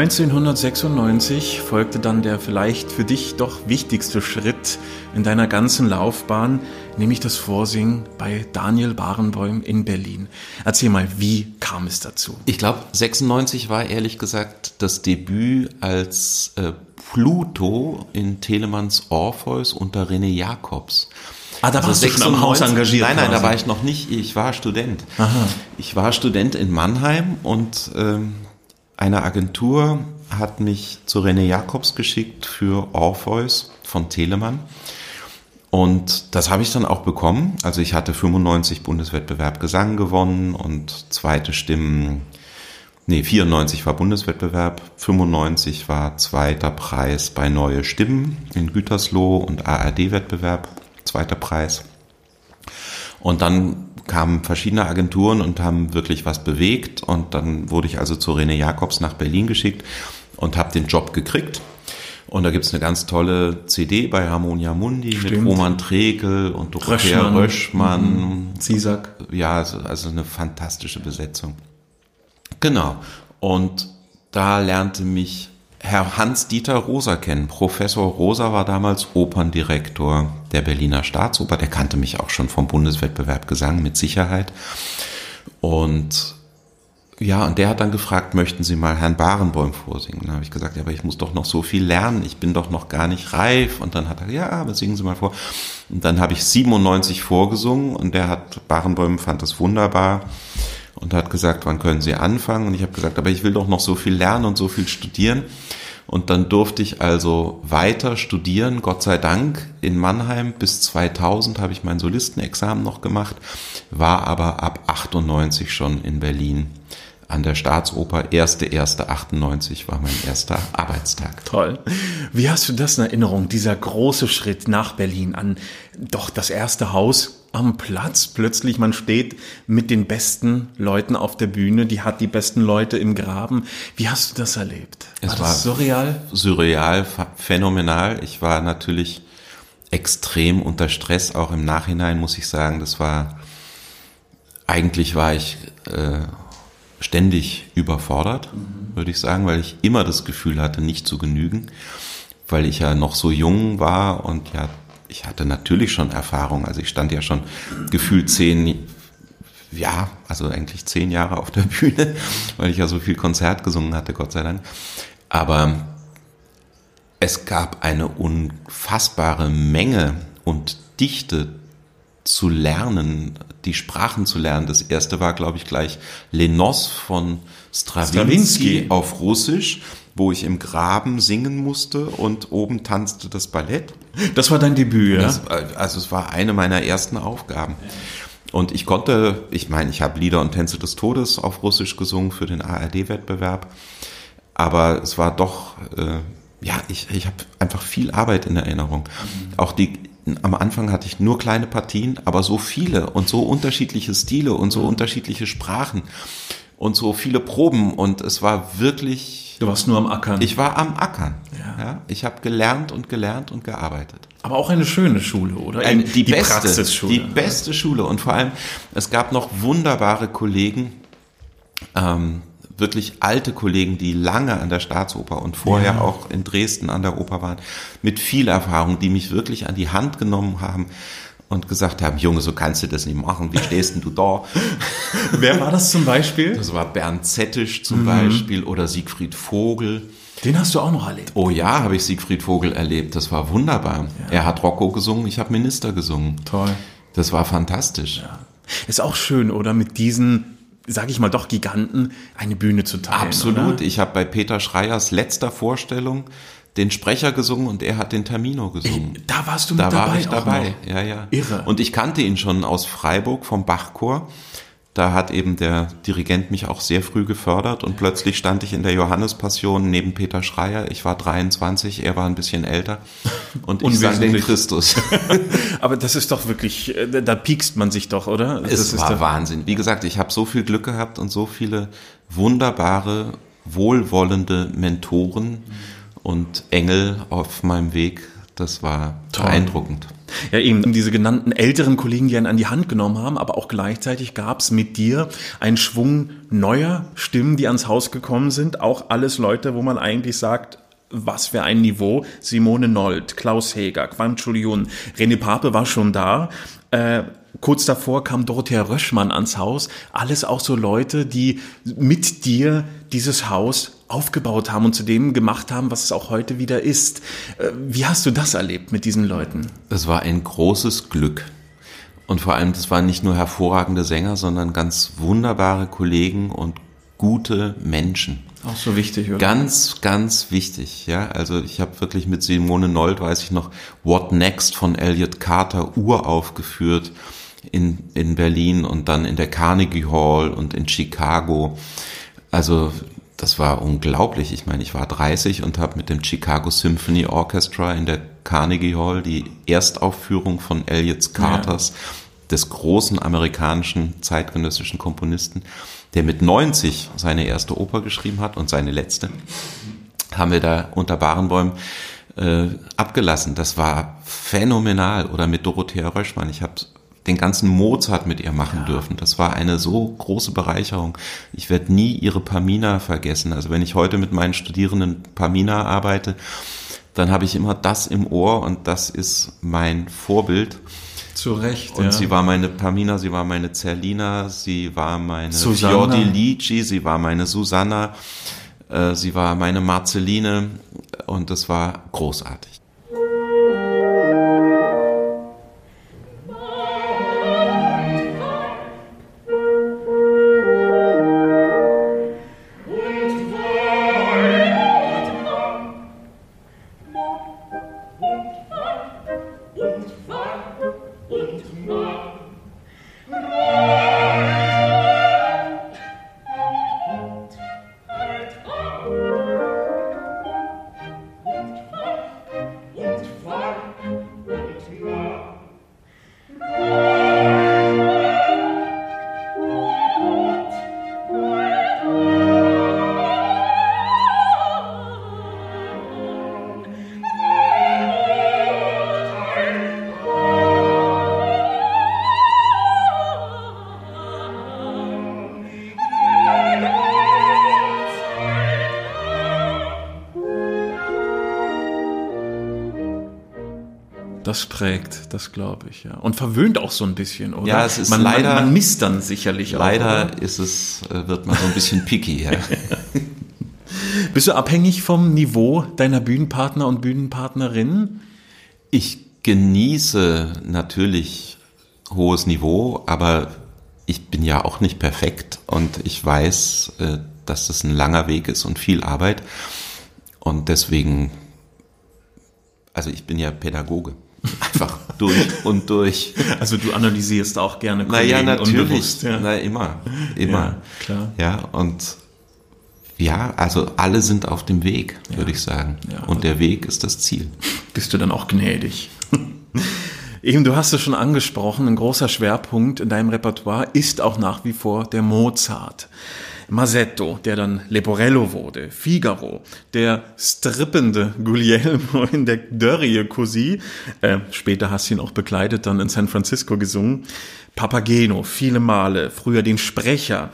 ...1996 folgte dann der vielleicht für dich doch wichtigste Schritt in deiner ganzen Laufbahn, nämlich das Vorsingen bei Daniel Barenboim in Berlin. Erzähl mal, wie kam es dazu? Ich glaube, 96 war ehrlich gesagt das Debüt als äh, Pluto in Telemanns Orpheus unter René Jacobs. Ah, da Also warst du schon am Haus engagiert. Nein, nein, da quasi. war ich noch nicht. Ich war Student. Aha. Ich war Student in Mannheim und ähm, eine Agentur hat mich zu René Jacobs geschickt für Orpheus von Telemann. Und das habe ich dann auch bekommen. Also ich hatte 95 Bundeswettbewerb Gesang gewonnen und zweite Stimmen, nee, 94 war Bundeswettbewerb, 95 war zweiter Preis bei Neue Stimmen in Gütersloh und ARD-Wettbewerb, zweiter Preis. Und dann kamen verschiedene Agenturen und haben wirklich was bewegt. Und dann wurde ich also zu René Jacobs nach Berlin geschickt und habe den Job gekriegt. Und da gibt's eine ganz tolle CD bei Harmonia Mundi mit Stimmt. Roman Trekel und Dorothea Röschmann. Röschmann. Ziesack. Ja, also, also eine fantastische Besetzung. Genau. Und da lernte mich Herr Hans-Dieter Rosa kennen. Professor Rosa war damals Operndirektor der Berliner Staatsoper. Der kannte mich auch schon vom Bundeswettbewerb Gesang mit Sicherheit. Und ja, und der hat dann gefragt, möchten Sie mal Herrn Barenboim vorsingen? Dann habe ich gesagt, ja, aber ich muss doch noch so viel lernen, ich bin doch noch gar nicht reif. Und dann hat er, ja, aber singen Sie mal vor. Und dann habe ich 97 vorgesungen und der hat, Barenboim fand das wunderbar und hat gesagt, wann können Sie anfangen? Und ich habe gesagt, aber ich will doch noch so viel lernen und so viel studieren. Und dann durfte ich also weiter studieren, Gott sei Dank, in Mannheim. Bis 2000 habe ich mein Solistenexamen noch gemacht, war aber ab 98 schon in Berlin an der Staatsoper. 1.1.98 war mein erster Arbeitstag. Toll. Wie hast du das in Erinnerung, dieser große Schritt nach Berlin an doch das erste Haus am Platz. Plötzlich, man steht mit den besten Leuten auf der Bühne, die hat die besten Leute im Graben. Wie hast du das erlebt? War es war surreal? Surreal, phänomenal. Ich war natürlich extrem unter Stress, auch im Nachhinein muss ich sagen. Das war, eigentlich war ich äh, ständig überfordert, mhm. würde ich sagen, weil ich immer das Gefühl hatte, nicht zu genügen, weil ich ja noch so jung war und ja ich hatte natürlich schon Erfahrung. Also ich stand ja schon gefühlt zehn, ja, also eigentlich zehn Jahre auf der <laughs> Bühne, weil ich ja so viel Konzert gesungen hatte, Gott sei Dank. Aber es gab eine unfassbare Menge und Dichte zu lernen, die Sprachen zu lernen. Das erste war, glaube ich, gleich Lenos von Stravinsky, Stravinsky. auf Russisch wo ich im Graben singen musste und oben tanzte das Ballett. Das war dein Debüt, ja? Das, also es war eine meiner ersten Aufgaben. Und ich konnte, ich meine, ich habe Lieder und Tänze des Todes auf Russisch gesungen für den ARD-Wettbewerb, aber es war doch, äh, ja, ich, ich habe einfach viel Arbeit in Erinnerung. Auch die, am Anfang hatte ich nur kleine Partien, aber so viele und so unterschiedliche Stile und so mhm. unterschiedliche Sprachen und so viele Proben und es war wirklich Du warst nur am Ackern. Ich war am Ackern. Ja. ja ich habe gelernt und gelernt und gearbeitet. Aber auch eine schöne Schule, oder? Ein, die, die beste, Praxisschule. Die beste Schule. Und vor allem, es gab noch wunderbare Kollegen, ähm, wirklich alte Kollegen, die lange an der Staatsoper und vorher ja. auch in Dresden an der Oper waren, mit viel Erfahrung, die mich wirklich an die Hand genommen haben und gesagt haben, Junge, so kannst du das nicht machen, wie stehst denn du da? <laughs> Wer war das zum Beispiel? Das war Bernd Zettisch zum mhm. Beispiel oder Siegfried Vogel. Den hast du auch noch erlebt? Oh ja, habe ich Siegfried Vogel erlebt. Das war wunderbar. Ja. Er hat Rocco gesungen, ich habe Minister gesungen. Toll. Das war fantastisch. Ja. Ist auch schön, oder? Mit diesen sage ich mal doch Giganten eine Bühne zu teilen. Absolut. Oder? Ich habe bei Peter Schreiers letzter Vorstellung den Sprecher gesungen und er hat den Termino gesungen. Ey, da warst du mit da dabei. Da war ich dabei, ja, ja. Irre. Und ich kannte ihn schon aus Freiburg vom Bachchor. Da hat eben der Dirigent mich auch sehr früh gefördert und plötzlich stand ich in der Johannespassion neben Peter Schreier. Ich war 23, er war ein bisschen älter und ich sang den Christus. <laughs> Aber das ist doch wirklich, äh, da piekst man sich doch, oder? Das es war Wahnsinn. Wie gesagt, ich habe so viel Glück gehabt und so viele wunderbare, wohlwollende Mentoren. Mhm und Engel auf meinem Weg. Das war Toll. beeindruckend. Ja, eben diese genannten älteren Kollegen, die einen an die Hand genommen haben, aber auch gleichzeitig gab es mit dir einen Schwung neuer Stimmen, die ans Haus gekommen sind. Auch alles Leute, wo man eigentlich sagt, was für ein Niveau. Simone Nold, Klaus Heger, Quam Chuliun, René Pape war schon da. Äh, kurz davor kam Dorothea Röschmann ans Haus. Alles auch so Leute, die mit dir dieses Haus aufgebaut haben und zu dem gemacht haben, was es auch heute wieder ist. Äh, wie hast du das erlebt mit diesen Leuten? Es war ein großes Glück. Und vor allem, das waren nicht nur hervorragende Sänger, sondern ganz wunderbare Kollegen und gute Menschen. Auch so wichtig, oder? Ganz, ganz wichtig, ja. Also ich habe wirklich mit Simone Nold, weiß ich noch, What Next von Elliot Carter uraufgeführt in, in Berlin und dann in der Carnegie Hall und in Chicago. Also das war unglaublich. Ich meine, ich war 30 und habe mit dem Chicago Symphony Orchestra in der Carnegie Hall die Erstaufführung von Elliot Carters, ja. des großen amerikanischen zeitgenössischen Komponisten, der mit 90 seine erste Oper geschrieben hat und seine letzte, haben wir da unter Barenbäumen äh, abgelassen. Das war phänomenal. Oder mit Dorothea Röschmann. Ich habe den ganzen Mozart mit ihr machen ja. dürfen. Das war eine so große Bereicherung. Ich werde nie ihre Pamina vergessen. Also wenn ich heute mit meinen Studierenden Pamina arbeite, dann habe ich immer das im Ohr und das ist mein Vorbild. Zu Recht. Und ja. sie war meine Pamina, sie war meine Zerlina, sie war meine Fiordilici, sie war meine Susanna, äh, sie war meine Marceline und das war großartig. Das prägt, das glaube ich, ja. Und verwöhnt auch so ein bisschen, oder? Ja, es ist man, leider. Man, man misst dann sicherlich leider auch. Leider ist es, äh, wird man so ein bisschen picky, ja. <laughs> Bist du abhängig vom Niveau deiner Bühnenpartner und Bühnenpartnerinnen? Ich genieße natürlich hohes Niveau, aber ich bin ja auch nicht perfekt und ich weiß, äh, dass das ein langer Weg ist und viel Arbeit. Und deswegen, also ich bin ja Pädagoge. Einfach durch und durch. Also du analysierst auch gerne Kollegen Naja, natürlich. Unbewusst, ja. Na, immer. Immer. Ja, klar. Ja, und ja, also alle sind auf dem Weg, würde ja. ich sagen. Ja, und der Weg ist das Ziel. Bist du dann auch gnädig? Eben, du hast es schon angesprochen, ein großer Schwerpunkt in deinem Repertoire ist auch nach wie vor der Mozart. Masetto, der dann Leporello wurde, Figaro, der strippende Guglielmo <laughs> in der Dörrie Così, äh, später hast du ihn auch begleitet, dann in San Francisco gesungen, Papageno, viele Male, früher den Sprecher.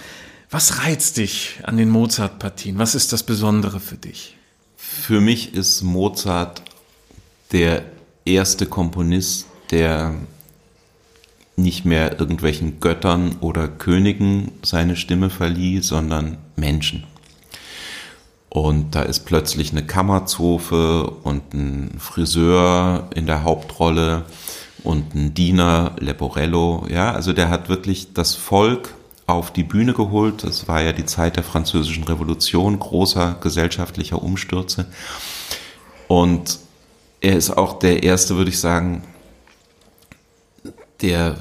Was reizt dich an den Mozart-Partien? Was ist das Besondere für dich? Für mich ist Mozart der erste Komponist, der nicht mehr irgendwelchen Göttern oder Königen seine Stimme verlieh, sondern Menschen. Und da ist plötzlich eine Kammerzofe und ein Friseur in der Hauptrolle und ein Diener, Leporello. Ja, also der hat wirklich das Volk auf die Bühne geholt. Das war ja die Zeit der französischen Revolution, großer gesellschaftlicher Umstürze. Und er ist auch der erste, würde ich sagen, der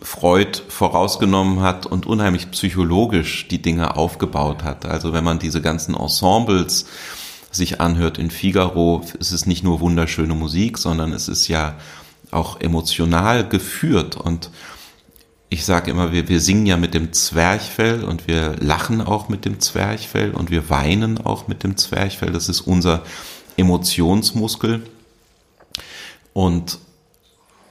Freud vorausgenommen hat und unheimlich psychologisch die Dinge aufgebaut hat. Also wenn man diese ganzen Ensembles sich anhört in Figaro, ist es nicht nur wunderschöne Musik, sondern es ist ja auch emotional geführt und ich sage immer, wir, wir singen ja mit dem Zwerchfell und wir lachen auch mit dem Zwerchfell und wir weinen auch mit dem Zwerchfell. Das ist unser Emotionsmuskel. Und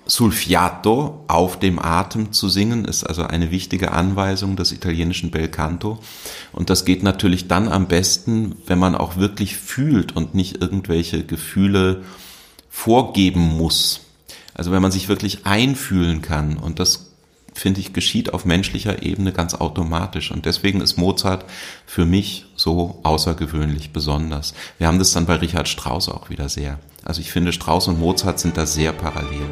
Sulfiato auf dem Atem zu singen, ist also eine wichtige Anweisung des italienischen Bel Canto. Und das geht natürlich dann am besten, wenn man auch wirklich fühlt und nicht irgendwelche Gefühle vorgeben muss. Also wenn man sich wirklich einfühlen kann. Und das, finde ich, geschieht auf menschlicher Ebene ganz automatisch. Und deswegen ist Mozart für mich so außergewöhnlich besonders. Wir haben das dann bei Richard Strauss auch wieder sehr. Also ich finde, Strauss und Mozart sind da sehr parallel.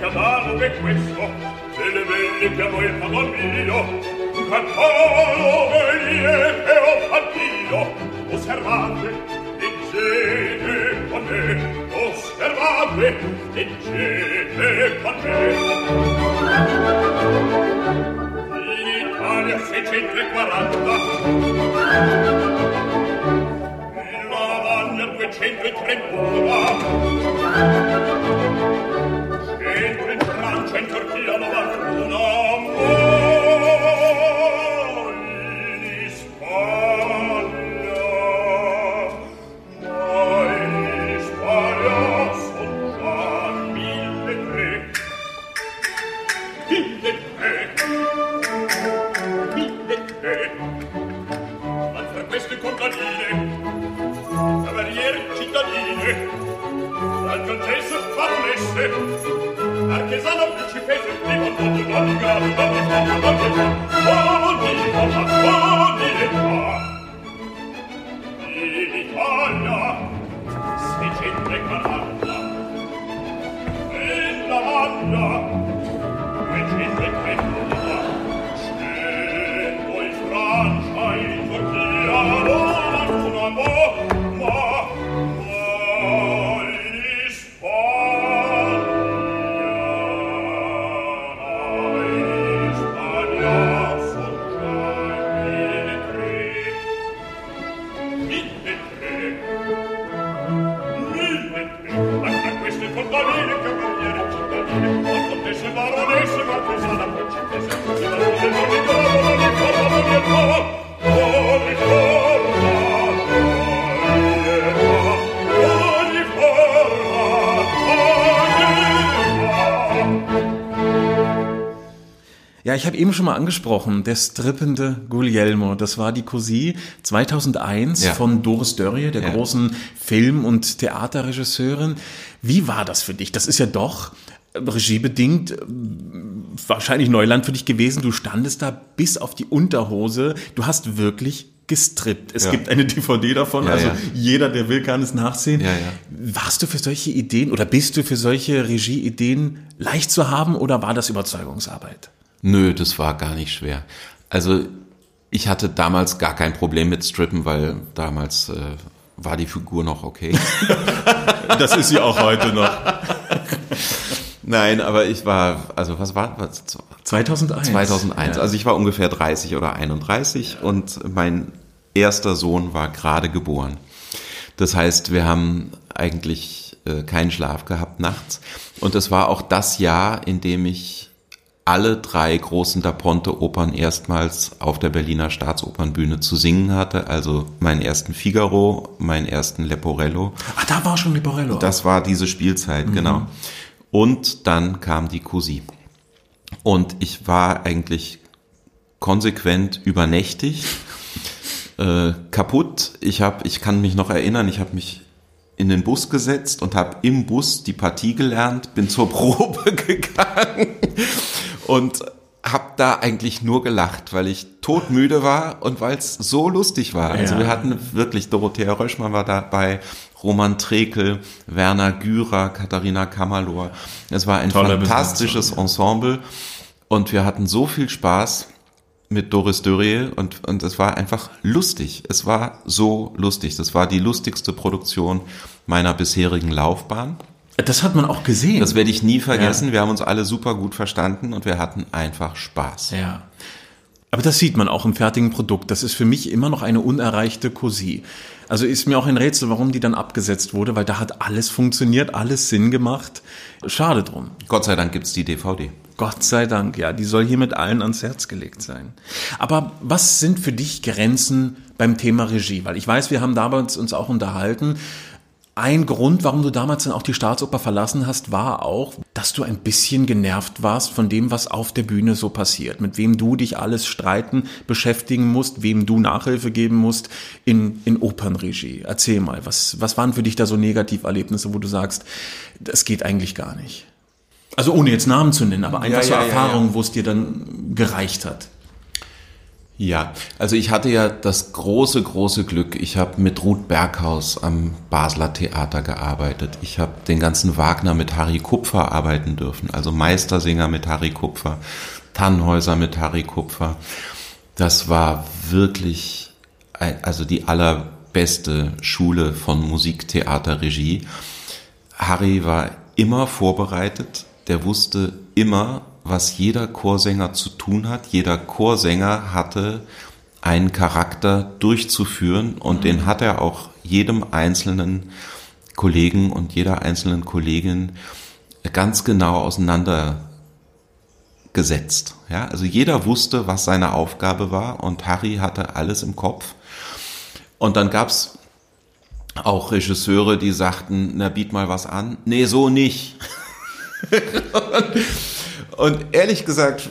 catalogo è questo delle belle che a voi pago mio un catalogo niente ho fattio osservate leggete con me osservate leggete con me in Italia 640 in centro tremolava. Centro in Francia, in Turchia, Nova Cruna, eben schon mal angesprochen, der strippende Guglielmo. Das war die Cousine 2001 ja. von Doris Dörrie, der ja. großen Film- und Theaterregisseurin. Wie war das für dich? Das ist ja doch regiebedingt wahrscheinlich Neuland für dich gewesen. Du standest da bis auf die Unterhose. Du hast wirklich gestrippt. Es ja. gibt eine DVD davon, ja, also ja. jeder, der will, kann es nachsehen. Warst du für solche Ideen oder bist du für solche Regieideen leicht zu haben oder war das Überzeugungsarbeit? Nö, das war gar nicht schwer. Also ich hatte damals gar kein Problem mit Strippen, weil damals äh, war die Figur noch okay. <laughs> das ist sie auch heute noch. <laughs> Nein, aber ich war, also was war was? 2001. 2001. Ja. Also ich war ungefähr 30 oder 31 ja. und mein erster Sohn war gerade geboren. Das heißt, wir haben eigentlich äh, keinen Schlaf gehabt nachts. Und es war auch das Jahr, in dem ich alle drei großen Da Ponte Opern erstmals auf der Berliner Staatsopernbühne zu singen hatte. Also meinen ersten Figaro, meinen ersten Leporello. Ah, da war schon Leporello. Das war diese Spielzeit, mhm. genau. Und dann kam die Cousine. Und ich war eigentlich konsequent übernächtig, <laughs> äh, kaputt. Ich habe, ich kann mich noch erinnern, ich habe mich in den Bus gesetzt und habe im Bus die Partie gelernt, bin zur <laughs> Probe gegangen und habe da eigentlich nur gelacht, weil ich todmüde war und weil es so lustig war. Also ja. wir hatten wirklich, Dorothea Röschmann war dabei, Roman Trekel, Werner Gürer, Katharina Kamalor. Es war ein Tolle fantastisches Ensemble und wir hatten so viel Spaß mit Doris Dörrie und, und es war einfach lustig. Es war so lustig. Das war die lustigste Produktion meiner bisherigen Laufbahn. Das hat man auch gesehen. Das werde ich nie vergessen. Ja. Wir haben uns alle super gut verstanden und wir hatten einfach Spaß. Ja. Aber das sieht man auch im fertigen Produkt. Das ist für mich immer noch eine unerreichte Cousine. Also ist mir auch ein Rätsel, warum die dann abgesetzt wurde, weil da hat alles funktioniert, alles Sinn gemacht. Schade drum. Gott sei Dank gibt's die DVD. Gott sei Dank, ja, die soll hier mit allen ans Herz gelegt sein. Aber was sind für dich Grenzen beim Thema Regie? Weil ich weiß, wir haben damals uns auch unterhalten, ein Grund, warum du damals dann auch die Staatsoper verlassen hast, war auch, dass du ein bisschen genervt warst von dem, was auf der Bühne so passiert, mit wem du dich alles streiten, beschäftigen musst, wem du Nachhilfe geben musst in, in Opernregie. Erzähl mal, was, was waren für dich da so Negativerlebnisse, wo du sagst, das geht eigentlich gar nicht? Also ohne jetzt Namen zu nennen, aber einfach ja, so ja, Erfahrungen, ja, wo es dir dann gereicht hat. Ja, also ich hatte ja das große, große Glück. Ich habe mit Ruth Berghaus am Basler Theater gearbeitet. Ich habe den ganzen Wagner mit Harry Kupfer arbeiten dürfen, also Meistersinger mit Harry Kupfer, Tannhäuser mit Harry Kupfer. Das war wirklich, also die allerbeste Schule von Musiktheaterregie. Harry war immer vorbereitet. Der wusste immer, was jeder Chorsänger zu tun hat. Jeder Chorsänger hatte einen Charakter durchzuführen und mhm. den hat er auch jedem einzelnen Kollegen und jeder einzelnen Kollegin ganz genau auseinandergesetzt. Ja, also jeder wusste, was seine Aufgabe war und Harry hatte alles im Kopf. Und dann gab's auch Regisseure, die sagten, na biet mal was an. Nee, so nicht. <laughs> <laughs> Und ehrlich gesagt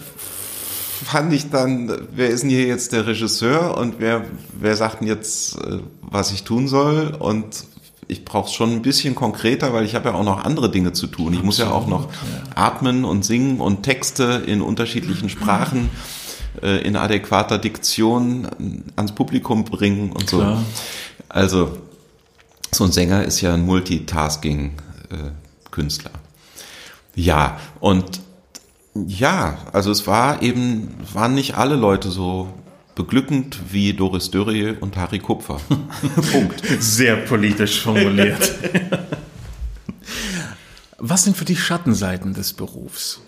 fand ich dann, wer ist denn hier jetzt der Regisseur und wer, wer sagt denn jetzt, äh, was ich tun soll? Und ich brauche es schon ein bisschen konkreter, weil ich habe ja auch noch andere Dinge zu tun. Ich muss ja auch noch atmen und singen und Texte in unterschiedlichen Sprachen äh, in adäquater Diktion ans Publikum bringen und so. Klar. Also so ein Sänger ist ja ein Multitasking-Künstler. Äh, ja, und ja, also es war eben, waren nicht alle Leute so beglückend wie Doris Dörrie und Harry Kupfer. <laughs> Punkt. Sehr politisch formuliert. Was sind für dich Schattenseiten des Berufs?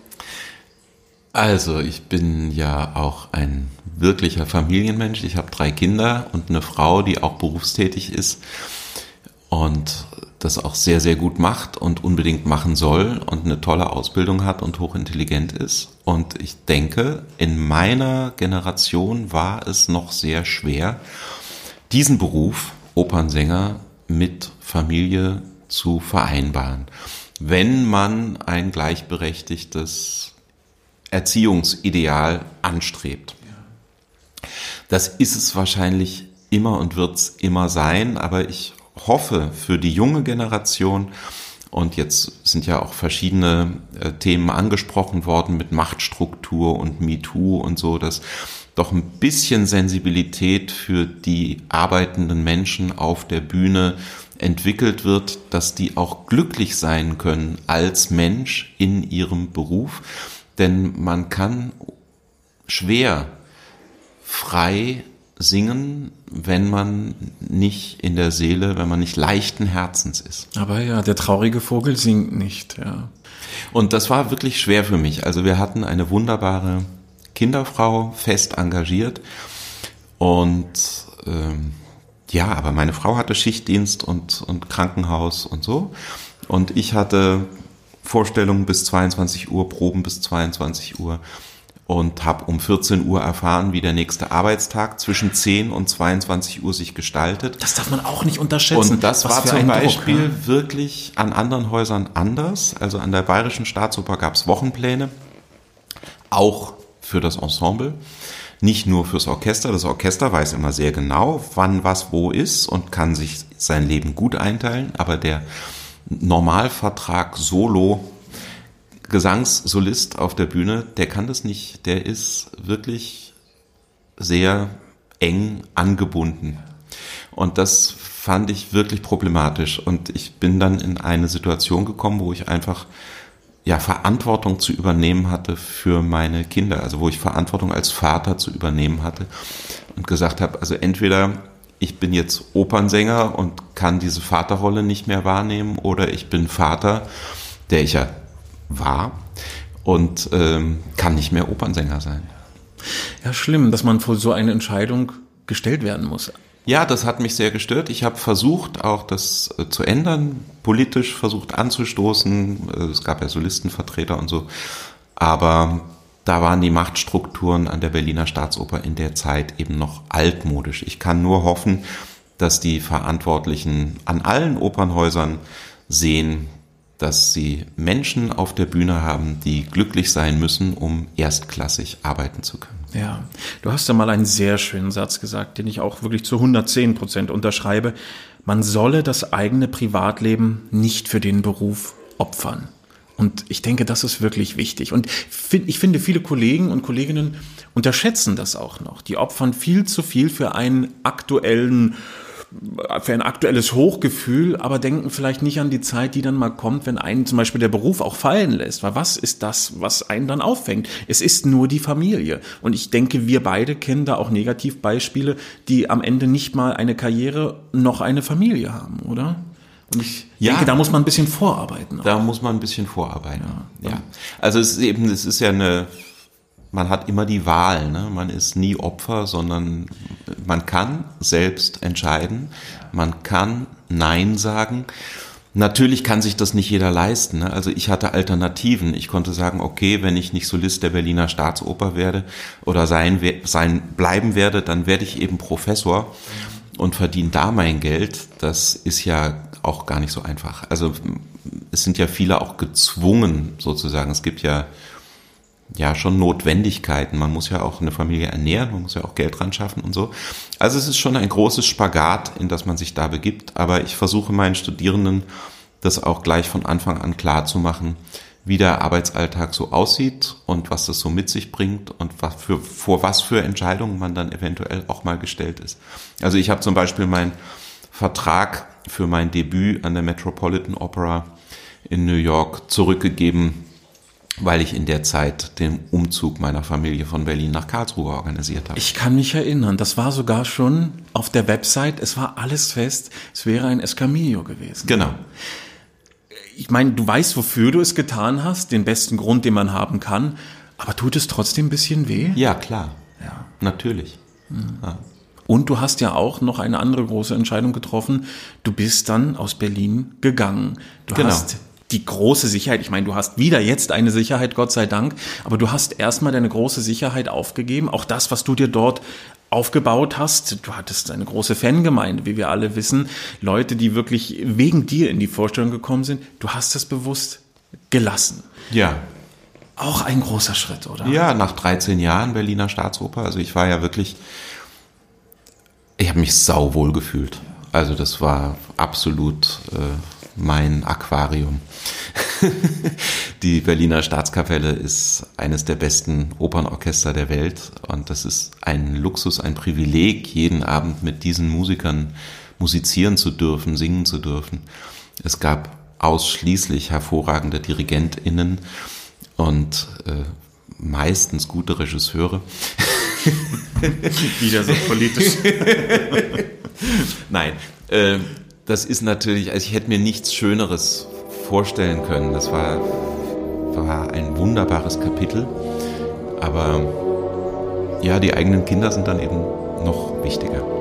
Also, ich bin ja auch ein wirklicher Familienmensch. Ich habe drei Kinder und eine Frau, die auch berufstätig ist. Und das auch sehr, sehr gut macht und unbedingt machen soll und eine tolle Ausbildung hat und hochintelligent ist. Und ich denke, in meiner Generation war es noch sehr schwer, diesen Beruf, Opernsänger, mit Familie zu vereinbaren. Wenn man ein gleichberechtigtes Erziehungsideal anstrebt. Das ist es wahrscheinlich immer und wird es immer sein, aber ich hoffe für die junge Generation, und jetzt sind ja auch verschiedene äh, Themen angesprochen worden mit Machtstruktur und MeToo und so, dass doch ein bisschen Sensibilität für die arbeitenden Menschen auf der Bühne entwickelt wird, dass die auch glücklich sein können als Mensch in ihrem Beruf. Denn man kann schwer frei singen, wenn man nicht in der Seele, wenn man nicht leichten Herzens ist. Aber ja, der traurige Vogel singt nicht, ja. Und das war wirklich schwer für mich. Also wir hatten eine wunderbare Kinderfrau, fest engagiert. Und ähm, ja, aber meine Frau hatte Schichtdienst und, und Krankenhaus und so. Und ich hatte Vorstellungen bis 22 Uhr, Proben bis 22 Uhr und habe um 14 Uhr erfahren, wie der nächste Arbeitstag zwischen 10 und 22 Uhr sich gestaltet. Das darf man auch nicht unterschätzen. Und das war zum Beispiel Druck, ne? wirklich an anderen Häusern anders. Also an der Bayerischen Staatsoper gab es Wochenpläne, auch für das Ensemble. Nicht nur fürs Orchester. Das Orchester weiß immer sehr genau, wann was wo ist und kann sich sein Leben gut einteilen. Aber der Normalvertrag Solo Gesangssolist auf der Bühne, der kann das nicht. Der ist wirklich sehr eng angebunden. Und das fand ich wirklich problematisch. Und ich bin dann in eine Situation gekommen, wo ich einfach ja, Verantwortung zu übernehmen hatte für meine Kinder, also wo ich Verantwortung als Vater zu übernehmen hatte und gesagt habe, also entweder ich bin jetzt Opernsänger und kann diese Vaterrolle nicht mehr wahrnehmen oder ich bin Vater, der ich ja war und ähm, kann nicht mehr Opernsänger sein. Ja, schlimm, dass man vor so eine Entscheidung gestellt werden muss. Ja, das hat mich sehr gestört. Ich habe versucht, auch das äh, zu ändern, politisch versucht anzustoßen. Äh, es gab ja Solistenvertreter und so. Aber da waren die Machtstrukturen an der Berliner Staatsoper in der Zeit eben noch altmodisch. Ich kann nur hoffen, dass die Verantwortlichen an allen Opernhäusern sehen, dass sie Menschen auf der Bühne haben, die glücklich sein müssen, um erstklassig arbeiten zu können. Ja, du hast ja mal einen sehr schönen Satz gesagt, den ich auch wirklich zu 110 Prozent unterschreibe. Man solle das eigene Privatleben nicht für den Beruf opfern. Und ich denke, das ist wirklich wichtig. Und ich finde, viele Kollegen und Kolleginnen unterschätzen das auch noch. Die opfern viel zu viel für einen aktuellen für ein aktuelles Hochgefühl, aber denken vielleicht nicht an die Zeit, die dann mal kommt, wenn einen zum Beispiel der Beruf auch fallen lässt. Weil was ist das, was einen dann auffängt? Es ist nur die Familie. Und ich denke, wir beide kennen da auch Negativbeispiele, die am Ende nicht mal eine Karriere noch eine Familie haben, oder? Und ich ja, denke, da muss man ein bisschen vorarbeiten. Auch. Da muss man ein bisschen vorarbeiten. Ja. ja. Also es ist eben, es ist ja eine man hat immer die Wahl. Ne? Man ist nie Opfer, sondern man kann selbst entscheiden. Man kann Nein sagen. Natürlich kann sich das nicht jeder leisten. Ne? Also ich hatte Alternativen. Ich konnte sagen, okay, wenn ich nicht Solist der Berliner Staatsoper werde oder sein, sein bleiben werde, dann werde ich eben Professor und verdiene da mein Geld. Das ist ja auch gar nicht so einfach. Also es sind ja viele auch gezwungen sozusagen. Es gibt ja ja schon Notwendigkeiten. Man muss ja auch eine Familie ernähren, man muss ja auch Geld ran schaffen und so. Also es ist schon ein großes Spagat, in das man sich da begibt. Aber ich versuche meinen Studierenden das auch gleich von Anfang an klar zu machen, wie der Arbeitsalltag so aussieht und was das so mit sich bringt und was für, vor was für Entscheidungen man dann eventuell auch mal gestellt ist. Also ich habe zum Beispiel meinen Vertrag für mein Debüt an der Metropolitan Opera in New York zurückgegeben weil ich in der Zeit den Umzug meiner Familie von Berlin nach Karlsruhe organisiert habe. Ich kann mich erinnern, das war sogar schon auf der Website, es war alles fest, es wäre ein Escamillo gewesen. Genau. Ich meine, du weißt, wofür du es getan hast, den besten Grund, den man haben kann, aber tut es trotzdem ein bisschen weh? Ja, klar. Ja. Natürlich. Mhm. Ja. Und du hast ja auch noch eine andere große Entscheidung getroffen. Du bist dann aus Berlin gegangen. Du genau. hast die große Sicherheit, ich meine, du hast wieder jetzt eine Sicherheit, Gott sei Dank, aber du hast erstmal deine große Sicherheit aufgegeben. Auch das, was du dir dort aufgebaut hast. Du hattest eine große Fangemeinde, wie wir alle wissen. Leute, die wirklich wegen dir in die Vorstellung gekommen sind. Du hast das bewusst gelassen. Ja. Auch ein großer Schritt, oder? Ja, nach 13 Jahren Berliner Staatsoper. Also ich war ja wirklich, ich habe mich sauwohl gefühlt. Also das war absolut äh, mein Aquarium. <laughs> die Berliner Staatskapelle ist eines der besten Opernorchester der Welt und das ist ein Luxus, ein Privileg, jeden Abend mit diesen Musikern musizieren zu dürfen, singen zu dürfen. Es gab ausschließlich hervorragende DirigentInnen und äh, meistens gute Regisseure. <laughs> Wieder so politisch. <laughs> Nein, äh, das ist natürlich, also ich hätte mir nichts Schöneres vorstellen können. Das war, war ein wunderbares Kapitel. Aber ja, die eigenen Kinder sind dann eben noch wichtiger.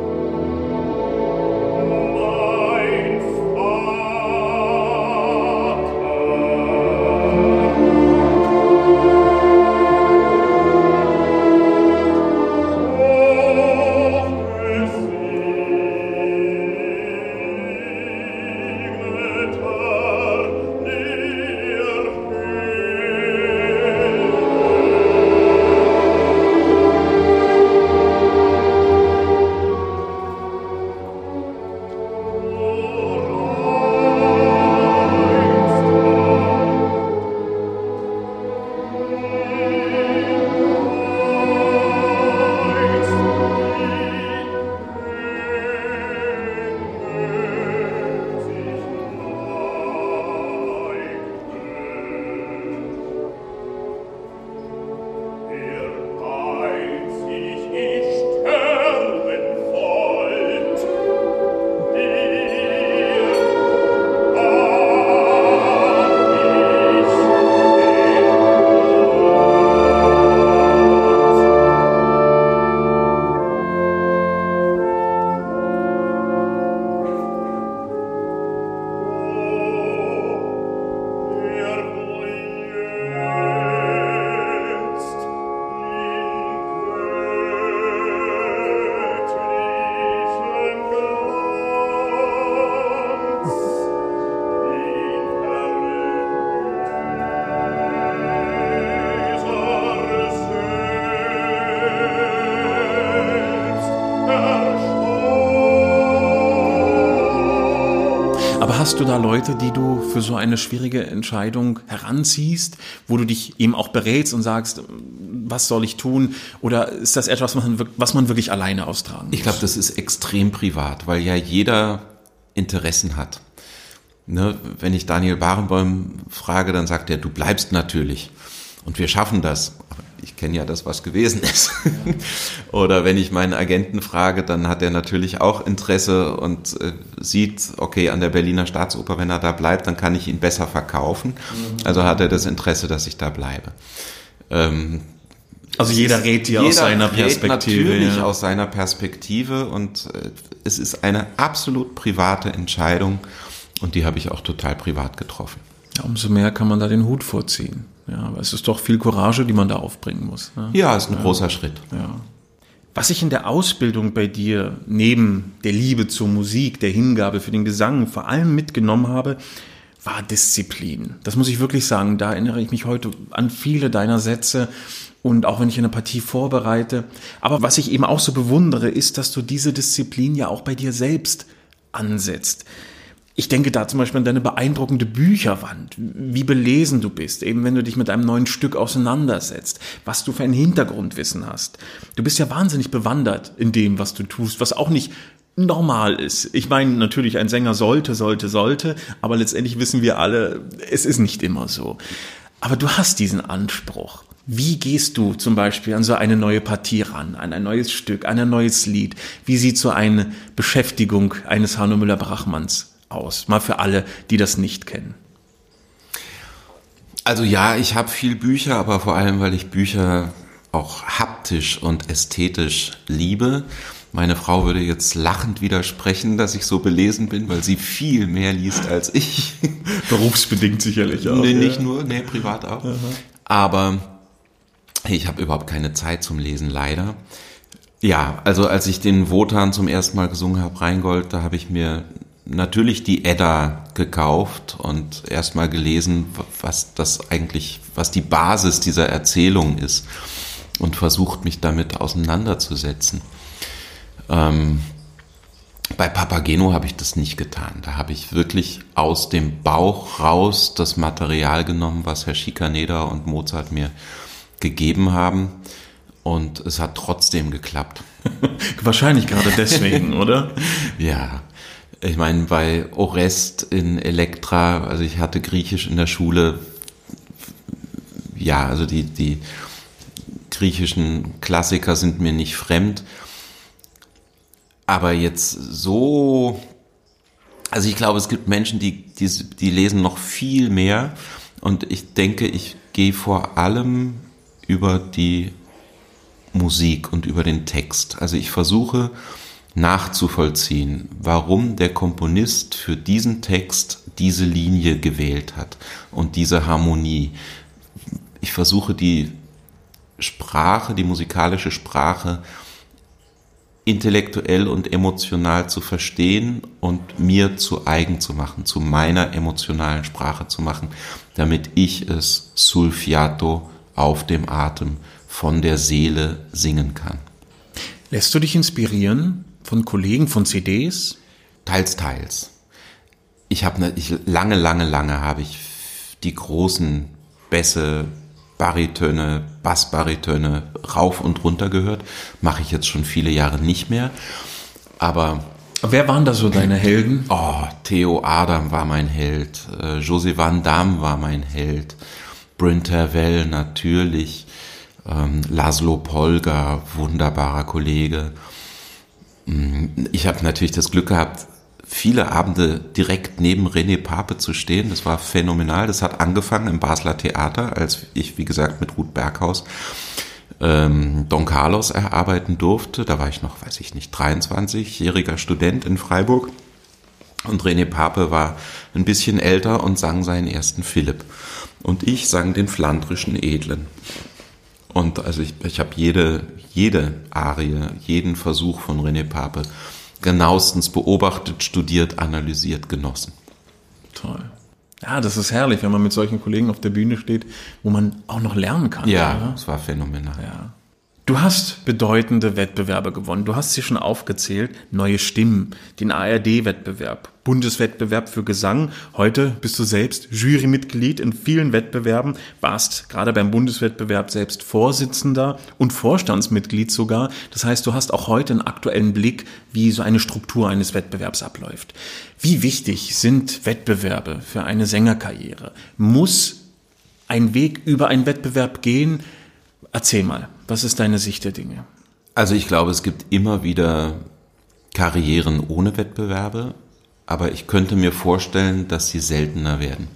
Leute, die du für so eine schwierige Entscheidung heranziehst, wo du dich eben auch berätst und sagst, was soll ich tun? Oder ist das etwas, was man, wirklich alleine austragen muss? Ich glaube, das ist extrem privat, weil ja jeder Interessen hat. Ne, wenn ich Daniel Barenboim frage, dann sagt er, du bleibst natürlich. Und wir schaffen das ich kenne ja das, was gewesen ist. <laughs> Oder wenn ich meinen Agenten frage, dann hat er natürlich auch Interesse und äh, sieht, okay, an der Berliner Staatsoper, wenn er da bleibt, dann kann ich ihn besser verkaufen. Mhm. Also hat er das Interesse, dass ich da bleibe. Ähm, also jeder rät dir aus seiner Perspektive. Natürlich ja. aus seiner Perspektive und äh, es ist eine absolut private Entscheidung und die habe ich auch total privat getroffen. Ja, umso mehr kann man da den Hut vorziehen. Ja, aber es ist doch viel Courage, die man da aufbringen muss. Ne? Ja, ist ein ja. großer Schritt. Ja. Was ich in der Ausbildung bei dir neben der Liebe zur Musik, der Hingabe für den Gesang vor allem mitgenommen habe, war Disziplin. Das muss ich wirklich sagen. Da erinnere ich mich heute an viele deiner Sätze und auch wenn ich eine Partie vorbereite. Aber was ich eben auch so bewundere, ist, dass du diese Disziplin ja auch bei dir selbst ansetzt. Ich denke da zum Beispiel an deine beeindruckende Bücherwand, wie belesen du bist, eben wenn du dich mit einem neuen Stück auseinandersetzt, was du für ein Hintergrundwissen hast. Du bist ja wahnsinnig bewandert in dem, was du tust, was auch nicht normal ist. Ich meine, natürlich, ein Sänger sollte, sollte, sollte, aber letztendlich wissen wir alle, es ist nicht immer so. Aber du hast diesen Anspruch. Wie gehst du zum Beispiel an so eine neue Partie ran, an ein neues Stück, an ein neues Lied? Wie sieht so eine Beschäftigung eines Hanno Müller-Brachmanns aus? Mal für alle, die das nicht kennen. Also ja, ich habe viel Bücher, aber vor allem, weil ich Bücher auch haptisch und ästhetisch liebe. Meine Frau würde jetzt lachend widersprechen, dass ich so belesen bin, weil sie viel mehr liest als ich. <laughs> Berufsbedingt sicherlich auch. Nee, nicht ja. nur, nee, privat auch. Aha. Aber ich habe überhaupt keine Zeit zum Lesen, leider. Ja, also als ich den Wotan zum ersten Mal gesungen habe, Rheingold, da habe ich mir natürlich die Edda gekauft und erstmal gelesen, was das eigentlich, was die Basis dieser Erzählung ist und versucht, mich damit auseinanderzusetzen. Ähm, bei Papageno habe ich das nicht getan. Da habe ich wirklich aus dem Bauch raus das Material genommen, was Herr Schikaneder und Mozart mir gegeben haben. Und es hat trotzdem geklappt. <laughs> Wahrscheinlich gerade deswegen, oder? <laughs> Ja. Ich meine, bei Orest in Elektra, also ich hatte Griechisch in der Schule, ja, also die, die griechischen Klassiker sind mir nicht fremd. Aber jetzt so, also ich glaube, es gibt Menschen, die, die, die lesen noch viel mehr. Und ich denke, ich gehe vor allem über die Musik und über den Text. Also ich versuche nachzuvollziehen, warum der Komponist für diesen Text diese Linie gewählt hat und diese Harmonie. Ich versuche die Sprache, die musikalische Sprache intellektuell und emotional zu verstehen und mir zu eigen zu machen, zu meiner emotionalen Sprache zu machen, damit ich es sulfiato auf dem Atem von der Seele singen kann. Lässt du dich inspirieren von Kollegen, von CDs? Teils, teils. Ich habe ne, ich, lange, lange, lange habe ich die großen Bässe, Baritöne, Bassbaritöne rauf und runter gehört. Mache ich jetzt schon viele Jahre nicht mehr. Aber Wer waren da so deine Helden? Oh, Theo Adam war mein Held. Äh, José Van Damme war mein Held. Bryn Terwell natürlich. Ähm, Laszlo Polga, wunderbarer Kollege. Mm, ich habe natürlich das Glück gehabt, viele Abende direkt neben René Pape zu stehen. Das war phänomenal. Das hat angefangen im Basler Theater, als ich, wie gesagt, mit Ruth Berghaus ähm, Don Carlos erarbeiten durfte. Da war ich noch, weiß ich nicht, 23-jähriger Student in Freiburg. Und René Pape war ein bisschen älter und sang seinen ersten Philipp. Und ich sang den flandrischen Edlen. Und also ich, ich habe jede, jede Arie, jeden Versuch von René Pape genauestens beobachtet, studiert, analysiert, genossen. Toll. Ja, das ist herrlich, wenn man mit solchen Kollegen auf der Bühne steht, wo man auch noch lernen kann. Ja, es war phänomenal. Ja. Du hast bedeutende Wettbewerbe gewonnen. Du hast sie schon aufgezählt. Neue Stimmen, den ARD-Wettbewerb, Bundeswettbewerb für Gesang. Heute bist du selbst Jurymitglied in vielen Wettbewerben, warst gerade beim Bundeswettbewerb selbst Vorsitzender und Vorstandsmitglied sogar. Das heißt, du hast auch heute einen aktuellen Blick, wie so eine Struktur eines Wettbewerbs abläuft. Wie wichtig sind Wettbewerbe für eine Sängerkarriere? Muss ein Weg über einen Wettbewerb gehen? Erzähl mal, was ist deine Sicht der Dinge? Also ich glaube, es gibt immer wieder Karrieren ohne Wettbewerbe, aber ich könnte mir vorstellen, dass sie seltener werden.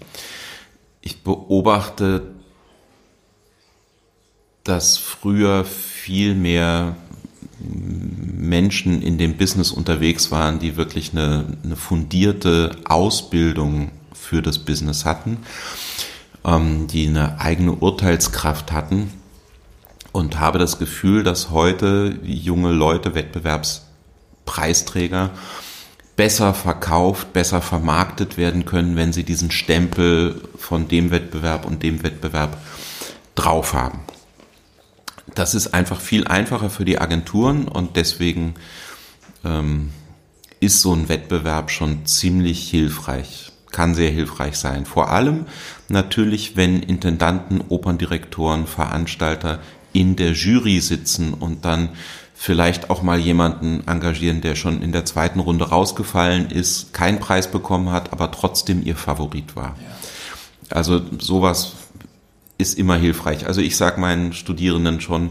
Ich beobachte, dass früher viel mehr Menschen in dem Business unterwegs waren, die wirklich eine, eine fundierte Ausbildung für das Business hatten, ähm, die eine eigene Urteilskraft hatten und habe das Gefühl, dass heute junge Leute, Wettbewerbspreisträger, besser verkauft, besser vermarktet werden können, wenn sie diesen Stempel von dem Wettbewerb und dem Wettbewerb drauf haben. Das ist einfach viel einfacher für die Agenturen und deswegen ähm, ist so ein Wettbewerb schon ziemlich hilfreich, kann sehr hilfreich sein. Vor allem natürlich, wenn Intendanten, Operndirektoren, Veranstalter in der Jury sitzen und dann vielleicht auch mal jemanden engagieren, der schon in der zweiten Runde rausgefallen ist, keinen Preis bekommen hat, aber trotzdem ihr Favorit war. Also sowas ist immer hilfreich. Also ich sage meinen Studierenden schon,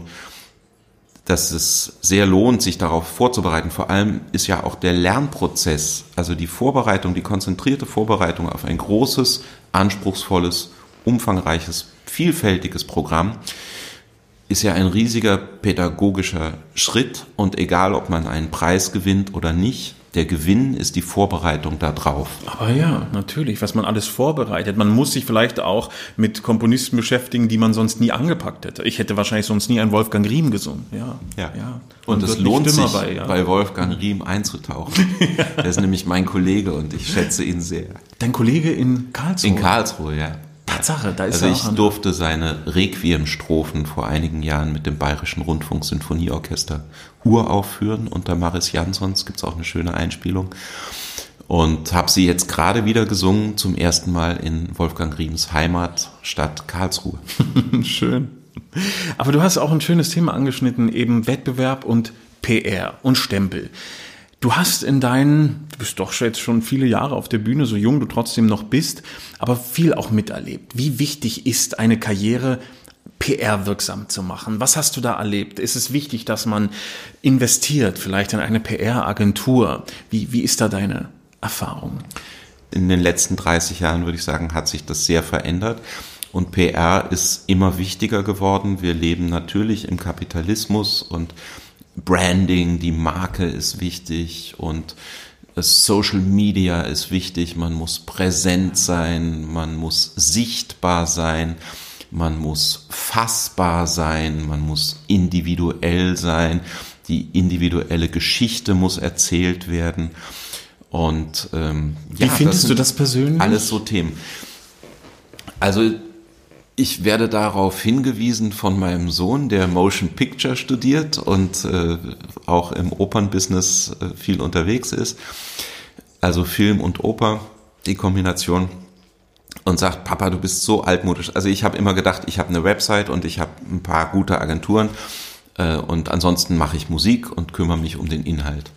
dass es sehr lohnt, sich darauf vorzubereiten. Vor allem ist ja auch der Lernprozess, also die Vorbereitung, die konzentrierte Vorbereitung auf ein großes, anspruchsvolles, umfangreiches, vielfältiges Programm ist ja ein riesiger pädagogischer Schritt und egal, ob man einen Preis gewinnt oder nicht, der Gewinn ist die Vorbereitung darauf. Aber ja, natürlich, was man alles vorbereitet. Man muss sich vielleicht auch mit Komponisten beschäftigen, die man sonst nie angepackt hätte. Ich hätte wahrscheinlich sonst nie einen Wolfgang Riem gesungen. Ja, ja. ja. Und es lohnt sich, bei, ja. bei, Wolfgang Riem einzutauchen. <laughs> ja. Er ist nämlich mein Kollege und ich schätze ihn sehr. Dein Kollege in Karlsruhe? In Karlsruhe, ja. Tatsache, da ist Also ich durfte seine Requiem-Strophen vor einigen Jahren mit dem Bayerischen Rundfunk-Sinfonieorchester uraufführen. Unter Maris Jansons gibt es auch eine schöne Einspielung. Und habe sie jetzt gerade wieder gesungen, zum ersten Mal in Wolfgang Riems Heimatstadt Karlsruhe. <laughs> Schön. Aber du hast auch ein schönes Thema angeschnitten, eben Wettbewerb und PR und Stempel. Du hast in deinen, du bist doch jetzt schon viele Jahre auf der Bühne, so jung du trotzdem noch bist, aber viel auch miterlebt. Wie wichtig ist eine Karriere, PR wirksam zu machen? Was hast du da erlebt? Ist es wichtig, dass man investiert, vielleicht in eine PR-Agentur? Wie, wie ist da deine Erfahrung? In den letzten 30 Jahren, würde ich sagen, hat sich das sehr verändert. Und PR ist immer wichtiger geworden. Wir leben natürlich im Kapitalismus und Branding, die Marke ist wichtig und Social Media ist wichtig, man muss präsent sein, man muss sichtbar sein, man muss fassbar sein, man muss individuell sein, die individuelle Geschichte muss erzählt werden. Und ähm, ja, wie findest das du das persönlich? Alles so Themen. Also ich werde darauf hingewiesen von meinem Sohn, der Motion Picture studiert und äh, auch im Opernbusiness äh, viel unterwegs ist. Also Film und Oper, die Kombination. Und sagt, Papa, du bist so altmodisch. Also ich habe immer gedacht, ich habe eine Website und ich habe ein paar gute Agenturen. Äh, und ansonsten mache ich Musik und kümmere mich um den Inhalt.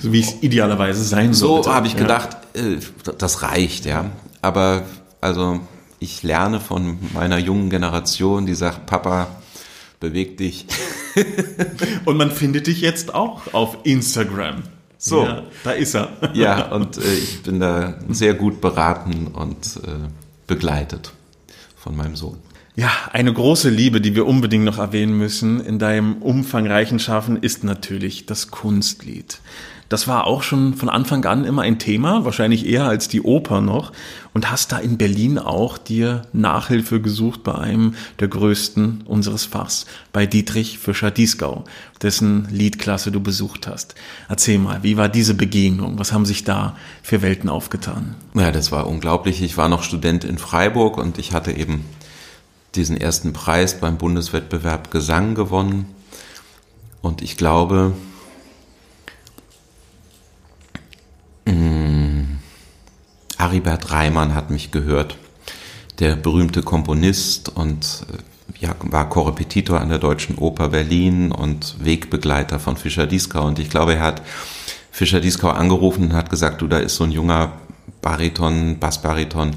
So wie es idealerweise sein sollte. So habe ich gedacht, ja. Äh, das reicht, ja. Aber also ich lerne von meiner jungen Generation, die sagt, Papa, beweg dich. <laughs> und man findet dich jetzt auch auf Instagram. So, ja, da ist er. <laughs> ja, und äh, ich bin da sehr gut beraten und äh, begleitet von meinem Sohn. Ja, eine große Liebe, die wir unbedingt noch erwähnen müssen in deinem umfangreichen Schaffen, ist natürlich das Kunstlied. Das war auch schon von Anfang an immer ein Thema, wahrscheinlich eher als die Oper noch. Und hast da in Berlin auch dir Nachhilfe gesucht bei einem der größten unseres Fachs, bei Dietrich Fischer-Dieskau, dessen Liedklasse du besucht hast. Erzähl mal, wie war diese Begegnung? Was haben sich da für Welten aufgetan? Ja, das war unglaublich. Ich war noch Student in Freiburg und ich hatte eben diesen ersten Preis beim Bundeswettbewerb Gesang gewonnen. Und ich glaube, Aribert Reimann hat mich gehört, der berühmte Komponist und äh, ja, war Korrepetitor an der Deutschen Oper Berlin und Wegbegleiter von Fischer Dieskau. Und ich glaube, er hat Fischer Dieskau angerufen und hat gesagt, du, da ist so ein junger Bariton, Bassbariton,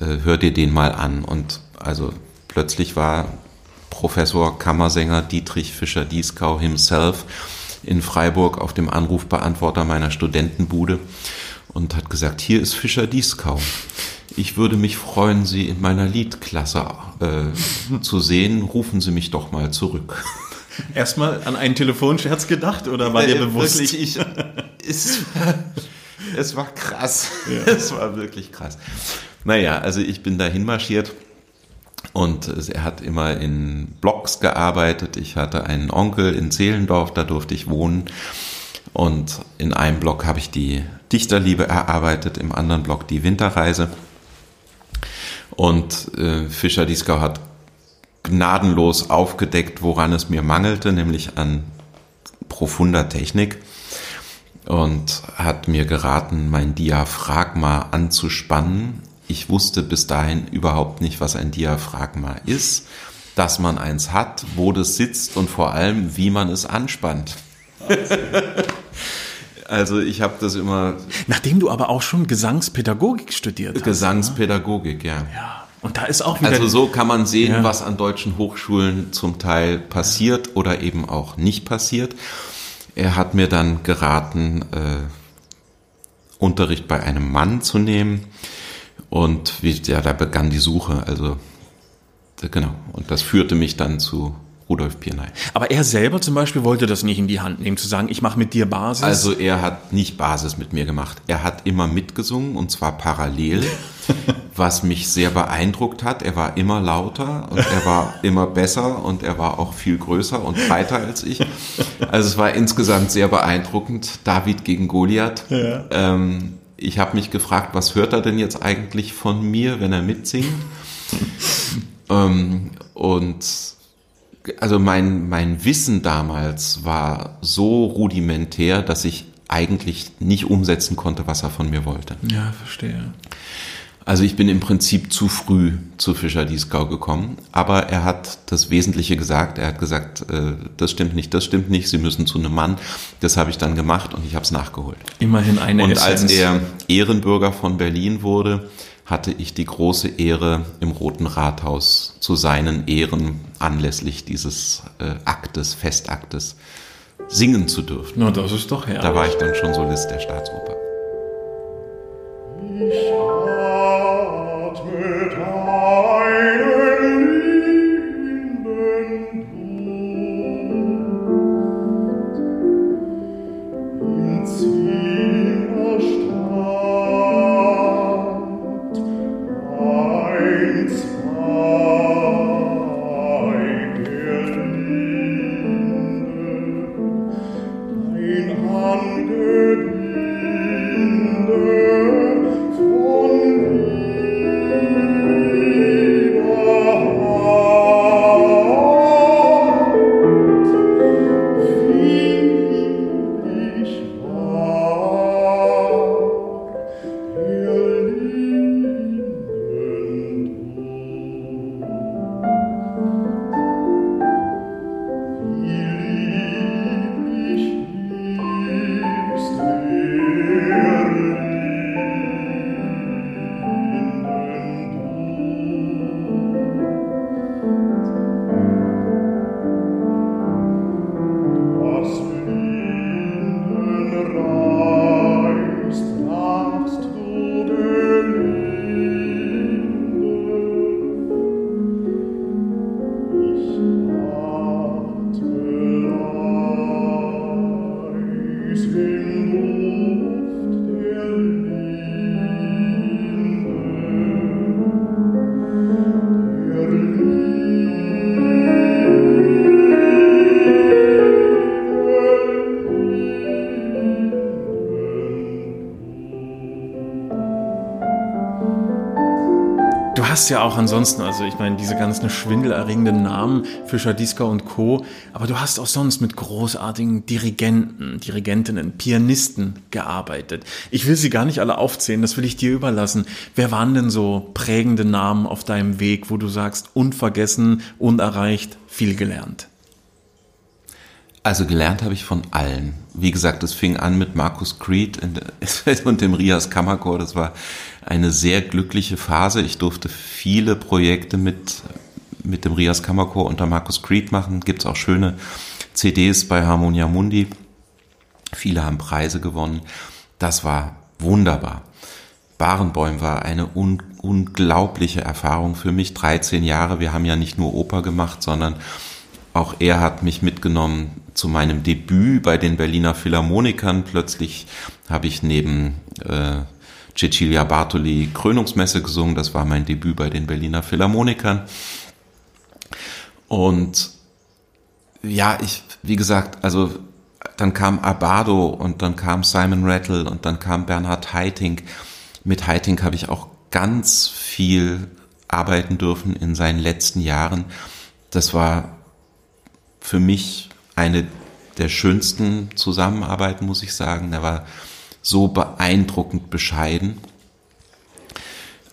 äh, hör dir den mal an. Und also plötzlich war Professor Kammersänger Dietrich Fischer Dieskau himself in Freiburg auf dem Anrufbeantworter meiner Studentenbude und hat gesagt, hier ist Fischer Dieskau. Ich würde mich freuen, Sie in meiner Liedklasse äh, zu sehen. Rufen Sie mich doch mal zurück. <laughs> Erstmal an einen Telefonscherz gedacht oder war dir äh, bewusst? Wirklich, ich, es, es war krass. Ja. <laughs> Es war wirklich krass. Naja, also ich bin dahin marschiert und er hat immer in Blocks gearbeitet. Ich hatte einen Onkel in Zehlendorf, da durfte ich wohnen. Und in einem Block habe ich die Dichterliebe erarbeitet, im anderen Block die Winterreise. Und äh, Fischer Dieskau hat gnadenlos aufgedeckt, woran es mir mangelte, nämlich an profunder Technik und hat mir geraten, mein Diaphragma anzuspannen ich wusste bis dahin überhaupt nicht, was ein Diaphragma ist, dass man eins hat, wo das sitzt und vor allem, wie man es anspannt. <laughs> also ich habe das immer. Nachdem du aber auch schon Gesangspädagogik studiert hast. Gesangspädagogik, ja. Ja. Und da ist auch wieder. Also so kann man sehen, ja. was an deutschen Hochschulen zum Teil passiert oder eben auch nicht passiert. Er hat mir dann geraten, äh, Unterricht bei einem Mann zu nehmen und wie, ja, da begann die Suche. Also genau. Und das führte mich dann zu Rudolf Pierney. Aber er selber zum Beispiel wollte das nicht in die Hand nehmen, zu sagen, ich mache mit dir Basis. Also er hat nicht Basis mit mir gemacht. Er hat immer mitgesungen und zwar parallel, <laughs> was mich sehr beeindruckt hat. Er war immer lauter und er war immer besser und er war auch viel größer und breiter als ich. Also es war insgesamt sehr beeindruckend. David gegen Goliath. Ja. Ähm, ich habe mich gefragt, was hört er denn jetzt eigentlich von mir, wenn er mitsingt? <laughs> ähm, und also mein, mein Wissen damals war so rudimentär, dass ich eigentlich nicht umsetzen konnte, was er von mir wollte. Ja, verstehe. Also ich bin im Prinzip zu früh zu Fischer Dieskau gekommen, aber er hat das Wesentliche gesagt. Er hat gesagt, äh, das stimmt nicht, das stimmt nicht, Sie müssen zu einem Mann. Das habe ich dann gemacht und ich habe es nachgeholt. Immerhin eine Und Essenz. als er Ehrenbürger von Berlin wurde, hatte ich die große Ehre, im Roten Rathaus zu seinen Ehren anlässlich dieses äh, Aktes, Festaktes, singen zu dürfen. Na, das ist doch herrlich. Da war ich dann schon Solist der Staatsoper. Ich atme deine hast ja auch ansonsten, also ich meine, diese ganzen schwindelerregenden Namen, Fischer, Disker und Co., aber du hast auch sonst mit großartigen Dirigenten, Dirigentinnen, Pianisten gearbeitet. Ich will sie gar nicht alle aufzählen, das will ich dir überlassen. Wer waren denn so prägende Namen auf deinem Weg, wo du sagst, unvergessen, unerreicht, viel gelernt? Also gelernt habe ich von allen. Wie gesagt, es fing an mit Markus Creed <laughs> und dem Rias Kammerchor. Das war eine sehr glückliche Phase. Ich durfte viele Projekte mit, mit dem Rias Kammerchor unter Markus Creed machen. Gibt es auch schöne CDs bei Harmonia Mundi. Viele haben Preise gewonnen. Das war wunderbar. Barenbäum war eine un unglaubliche Erfahrung für mich. 13 Jahre. Wir haben ja nicht nur Oper gemacht, sondern auch er hat mich mitgenommen zu meinem Debüt bei den Berliner Philharmonikern. Plötzlich habe ich neben äh, Cecilia Bartoli Krönungsmesse gesungen. Das war mein Debüt bei den Berliner Philharmonikern. Und ja, ich, wie gesagt, also dann kam Abado und dann kam Simon Rattle und dann kam Bernhard Heiting. Mit Heiting habe ich auch ganz viel arbeiten dürfen in seinen letzten Jahren. Das war für mich eine der schönsten Zusammenarbeiten, muss ich sagen. Er war so beeindruckend bescheiden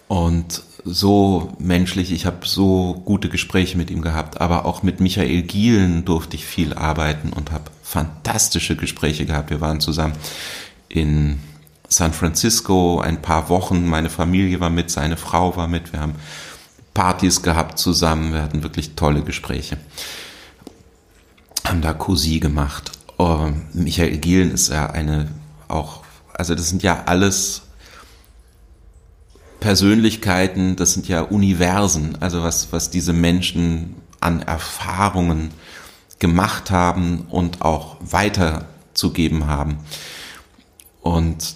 und so menschlich. Ich habe so gute Gespräche mit ihm gehabt, aber auch mit Michael Gielen durfte ich viel arbeiten und habe fantastische Gespräche gehabt. Wir waren zusammen in San Francisco ein paar Wochen. Meine Familie war mit, seine Frau war mit. Wir haben Partys gehabt zusammen. Wir hatten wirklich tolle Gespräche haben da Cosi gemacht. Oh, Michael Gielen ist ja eine auch, also das sind ja alles Persönlichkeiten, das sind ja Universen, also was, was diese Menschen an Erfahrungen gemacht haben und auch weiterzugeben haben. Und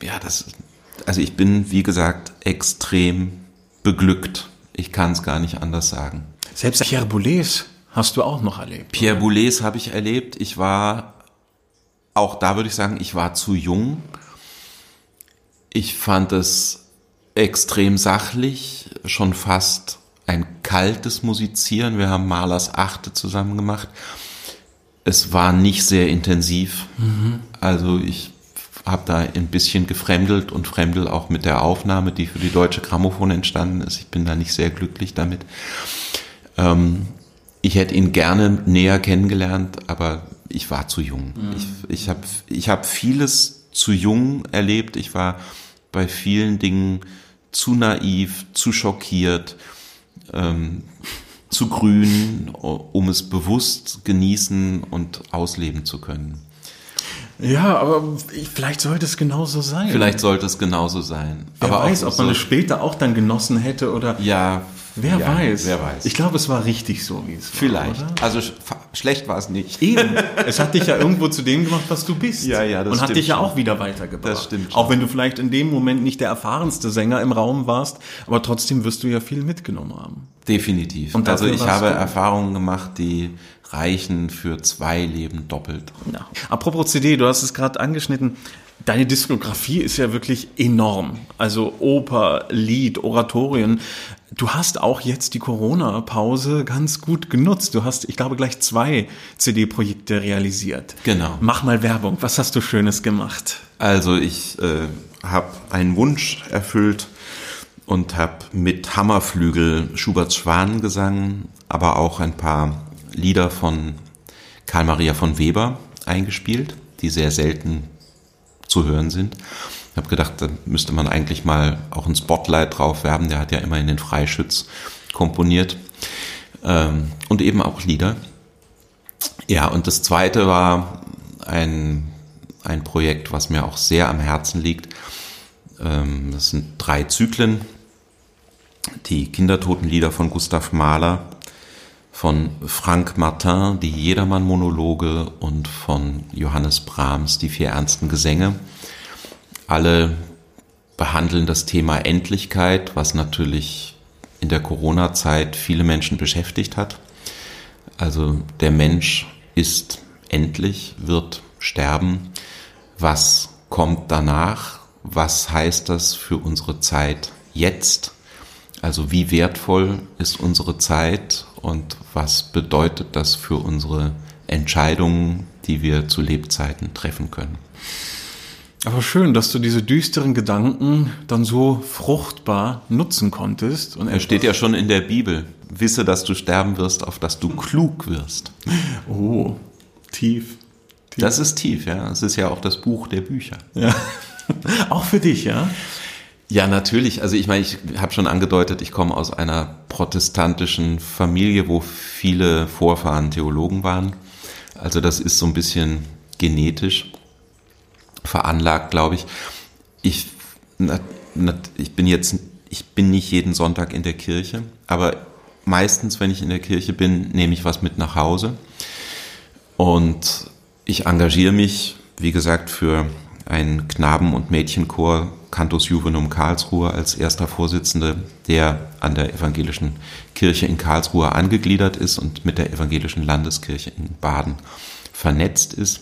ja, das, also ich bin, wie gesagt, extrem beglückt. Ich kann es gar nicht anders sagen. Selbst Pierre Boulez hast du auch noch erlebt. Pierre Boulez habe ich erlebt. Ich war, auch da würde ich sagen, ich war zu jung. Ich fand es extrem sachlich, schon fast ein kaltes Musizieren. Wir haben Malers Achte zusammen gemacht. Es war nicht sehr intensiv. Mhm. Also ich habe da ein bisschen gefremdelt und fremdel auch mit der Aufnahme, die für die deutsche Grammophon entstanden ist. Ich bin da nicht sehr glücklich damit. Ähm, ich hätte ihn gerne näher kennengelernt, aber ich war zu jung. Mhm. Ich, ich habe ich hab vieles zu jung erlebt. Ich war bei vielen Dingen zu naiv, zu schockiert, ähm, zu grün, um es bewusst genießen und ausleben zu können. Ja, aber vielleicht sollte es genauso sein. Vielleicht sollte es genauso sein. Wer aber weiß, ob man es später auch dann genossen hätte oder. Ja, Wer ja, weiß. Wer weiß. Ich glaube, es war richtig so, wie es war. Vielleicht. Also sch schlecht war es nicht. Eben. es hat dich ja irgendwo zu dem gemacht, was du bist. Ja, ja, das Und hat dich ja auch wieder weitergebracht. Das stimmt. Schon. Auch wenn du vielleicht in dem Moment nicht der erfahrenste Sänger im Raum warst, aber trotzdem wirst du ja viel mitgenommen haben. Definitiv. Und also ich habe gut. Erfahrungen gemacht, die reichen für zwei Leben doppelt. Ja. Apropos CD, du hast es gerade angeschnitten. Deine Diskografie ist ja wirklich enorm. Also Oper, Lied, Oratorien. Du hast auch jetzt die Corona-Pause ganz gut genutzt. Du hast, ich glaube, gleich zwei CD-Projekte realisiert. Genau. Mach mal Werbung. Was hast du Schönes gemacht? Also ich äh, habe einen Wunsch erfüllt und habe mit Hammerflügel Schuberts Schwanengesang, aber auch ein paar Lieder von Karl Maria von Weber eingespielt, die sehr selten zu hören sind. Ich habe gedacht, da müsste man eigentlich mal auch ein Spotlight drauf werben. Der hat ja immerhin den Freischütz komponiert. Ähm, und eben auch Lieder. Ja, und das zweite war ein, ein Projekt, was mir auch sehr am Herzen liegt. Ähm, das sind drei Zyklen. Die Kindertotenlieder von Gustav Mahler, von Frank Martin, die Jedermann-Monologe und von Johannes Brahms, die vier ernsten Gesänge. Alle behandeln das Thema Endlichkeit, was natürlich in der Corona-Zeit viele Menschen beschäftigt hat. Also der Mensch ist endlich, wird sterben. Was kommt danach? Was heißt das für unsere Zeit jetzt? Also wie wertvoll ist unsere Zeit und was bedeutet das für unsere Entscheidungen, die wir zu Lebzeiten treffen können? Aber schön, dass du diese düsteren Gedanken dann so fruchtbar nutzen konntest. Und er steht ja schon in der Bibel. Wisse, dass du sterben wirst, auf dass du klug wirst. Oh, tief. tief. Das ist tief, ja. Es ist ja auch das Buch der Bücher. Ja. <laughs> auch für dich, ja? Ja, natürlich. Also ich meine, ich habe schon angedeutet, ich komme aus einer protestantischen Familie, wo viele Vorfahren Theologen waren. Also das ist so ein bisschen genetisch veranlagt, glaube ich. Ich, na, na, ich bin jetzt, ich bin nicht jeden Sonntag in der Kirche, aber meistens, wenn ich in der Kirche bin, nehme ich was mit nach Hause. Und ich engagiere mich, wie gesagt, für einen Knaben- und Mädchenchor Cantus Juvenum Karlsruhe als erster Vorsitzende, der an der evangelischen Kirche in Karlsruhe angegliedert ist und mit der evangelischen Landeskirche in Baden vernetzt ist.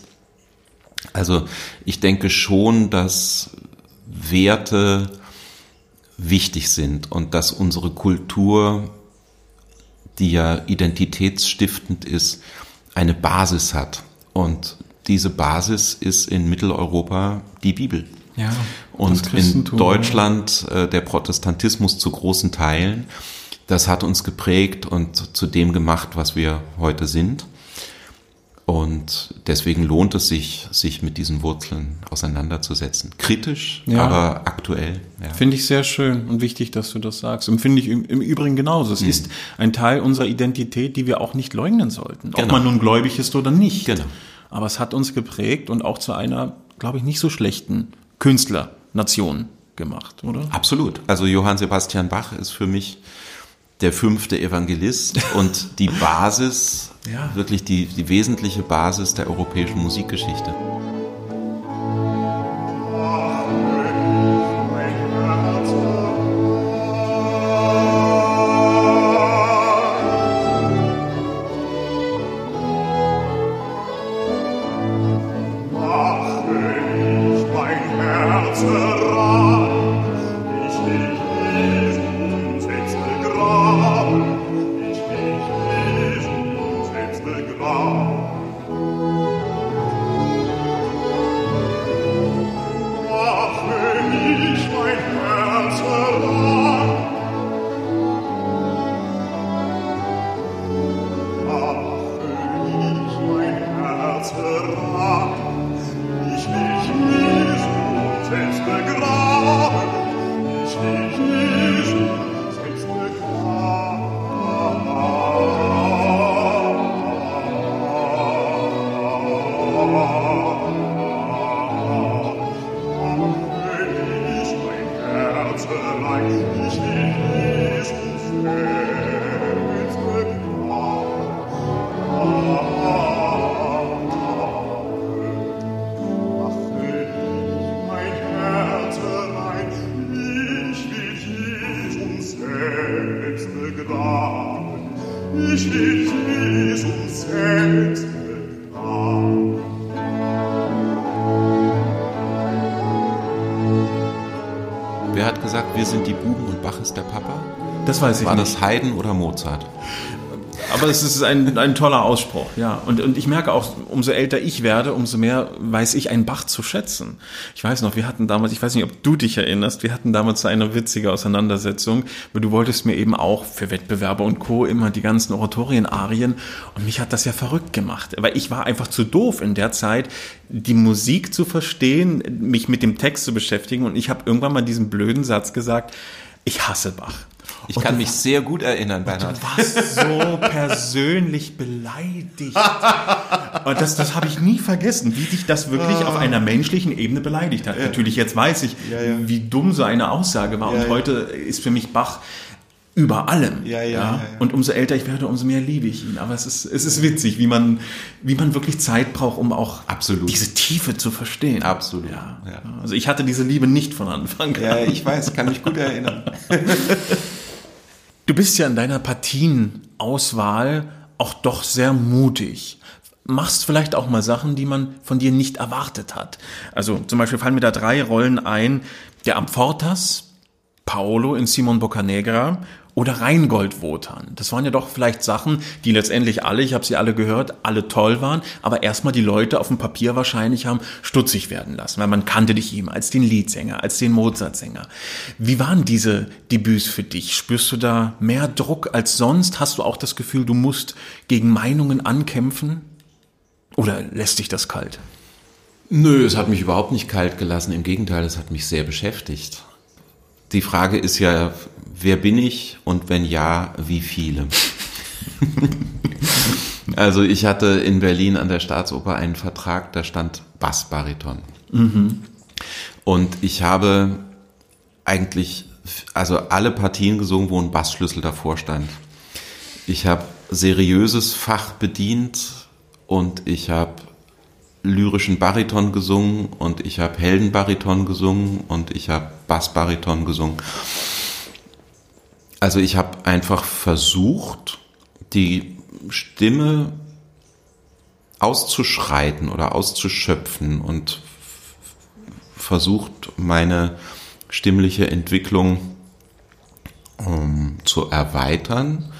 Also ich denke schon, dass Werte wichtig sind und dass unsere Kultur, die ja identitätsstiftend ist, eine Basis hat. Und diese Basis ist in Mitteleuropa die Bibel. Ja, und in Deutschland äh, der Protestantismus zu großen Teilen. Das hat uns geprägt und zu dem gemacht, was wir heute sind. Und deswegen lohnt es sich, sich mit diesen Wurzeln auseinanderzusetzen. Kritisch, ja. aber aktuell. Ja. Finde ich sehr schön und wichtig, dass du das sagst. Empfinde ich im, im Übrigen genauso. Es mhm. ist ein Teil unserer Identität, die wir auch nicht leugnen sollten. Genau. Ob man nun gläubig ist oder nicht. Genau. Aber es hat uns geprägt und auch zu einer, glaube ich, nicht so schlechten Künstlernation gemacht, oder? Absolut. Also Johann Sebastian Bach ist für mich der fünfte Evangelist und die Basis, ja. wirklich die, die wesentliche Basis der europäischen Musikgeschichte. piacerà Das weiß ich War nicht. das Haydn oder Mozart? Aber es ist ein, ein toller Ausspruch, ja. Und, und ich merke auch, umso älter ich werde, umso mehr weiß ich einen Bach zu schätzen. Ich weiß noch, wir hatten damals, ich weiß nicht, ob du dich erinnerst, wir hatten damals eine witzige Auseinandersetzung, weil du wolltest mir eben auch für Wettbewerbe und Co. immer die ganzen Oratorienarien und mich hat das ja verrückt gemacht. Weil ich war einfach zu doof in der Zeit, die Musik zu verstehen, mich mit dem Text zu beschäftigen und ich habe irgendwann mal diesen blöden Satz gesagt, ich hasse Bach. Ich kann mich sehr gut erinnern, Bernhard. Du warst so persönlich beleidigt. Und das, das habe ich nie vergessen, wie dich das wirklich auf einer menschlichen Ebene beleidigt hat. Ja. Natürlich, jetzt weiß ich, ja, ja. wie dumm so eine Aussage war. Und heute ist für mich Bach über allem. Ja, ja, ja, Und umso älter ich werde, umso mehr liebe ich ihn. Aber es ist, es ist witzig, wie man, wie man wirklich Zeit braucht, um auch Absolut. diese Tiefe zu verstehen. Absolut. Ja. Also ich hatte diese Liebe nicht von Anfang an. Ja, ich weiß, kann mich gut erinnern. Du bist ja in deiner Partienauswahl auch doch sehr mutig. Machst vielleicht auch mal Sachen, die man von dir nicht erwartet hat. Also zum Beispiel fallen mir da drei Rollen ein. Der Amfortas, Paolo in Simon Boccanegra oder Rheingold Wotan. Das waren ja doch vielleicht Sachen, die letztendlich alle, ich habe sie alle gehört, alle toll waren, aber erstmal die Leute auf dem Papier wahrscheinlich haben stutzig werden lassen, weil man kannte dich eben als den Liedsänger, als den Mozartsänger. Wie waren diese Debüts für dich? Spürst du da mehr Druck als sonst? Hast du auch das Gefühl, du musst gegen Meinungen ankämpfen? Oder lässt dich das kalt? Nö, es hat mich überhaupt nicht kalt gelassen. Im Gegenteil, es hat mich sehr beschäftigt. Die Frage ist ja, wer bin ich und wenn ja, wie viele? <laughs> also ich hatte in Berlin an der Staatsoper einen Vertrag, da stand Bassbariton. Mhm. Und ich habe eigentlich also alle Partien gesungen, wo ein Bassschlüssel davor stand. Ich habe seriöses Fach bedient und ich habe lyrischen Bariton gesungen und ich habe Heldenbariton gesungen und ich habe Bassbariton gesungen. Also ich habe einfach versucht, die Stimme auszuschreiten oder auszuschöpfen und versucht, meine stimmliche Entwicklung um, zu erweitern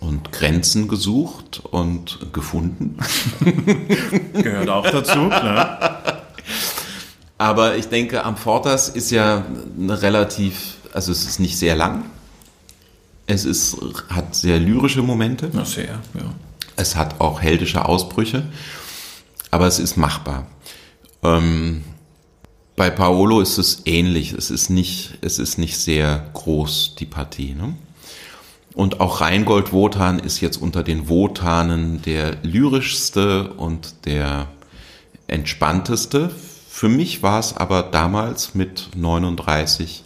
und Grenzen gesucht und gefunden. <laughs> Gehört auch dazu, klar. Aber ich denke, am Fortas ist ja relativ, also es ist nicht sehr lang. Es ist, hat sehr lyrische Momente. Na sehr, ja. Es hat auch heldische Ausbrüche, aber es ist machbar. Ähm, bei Paolo ist es ähnlich. Es ist nicht, es ist nicht sehr groß, die Partie. Ne? Und auch Rheingold Wotan ist jetzt unter den Wotanen der lyrischste und der entspannteste. Für mich war es aber damals mit 39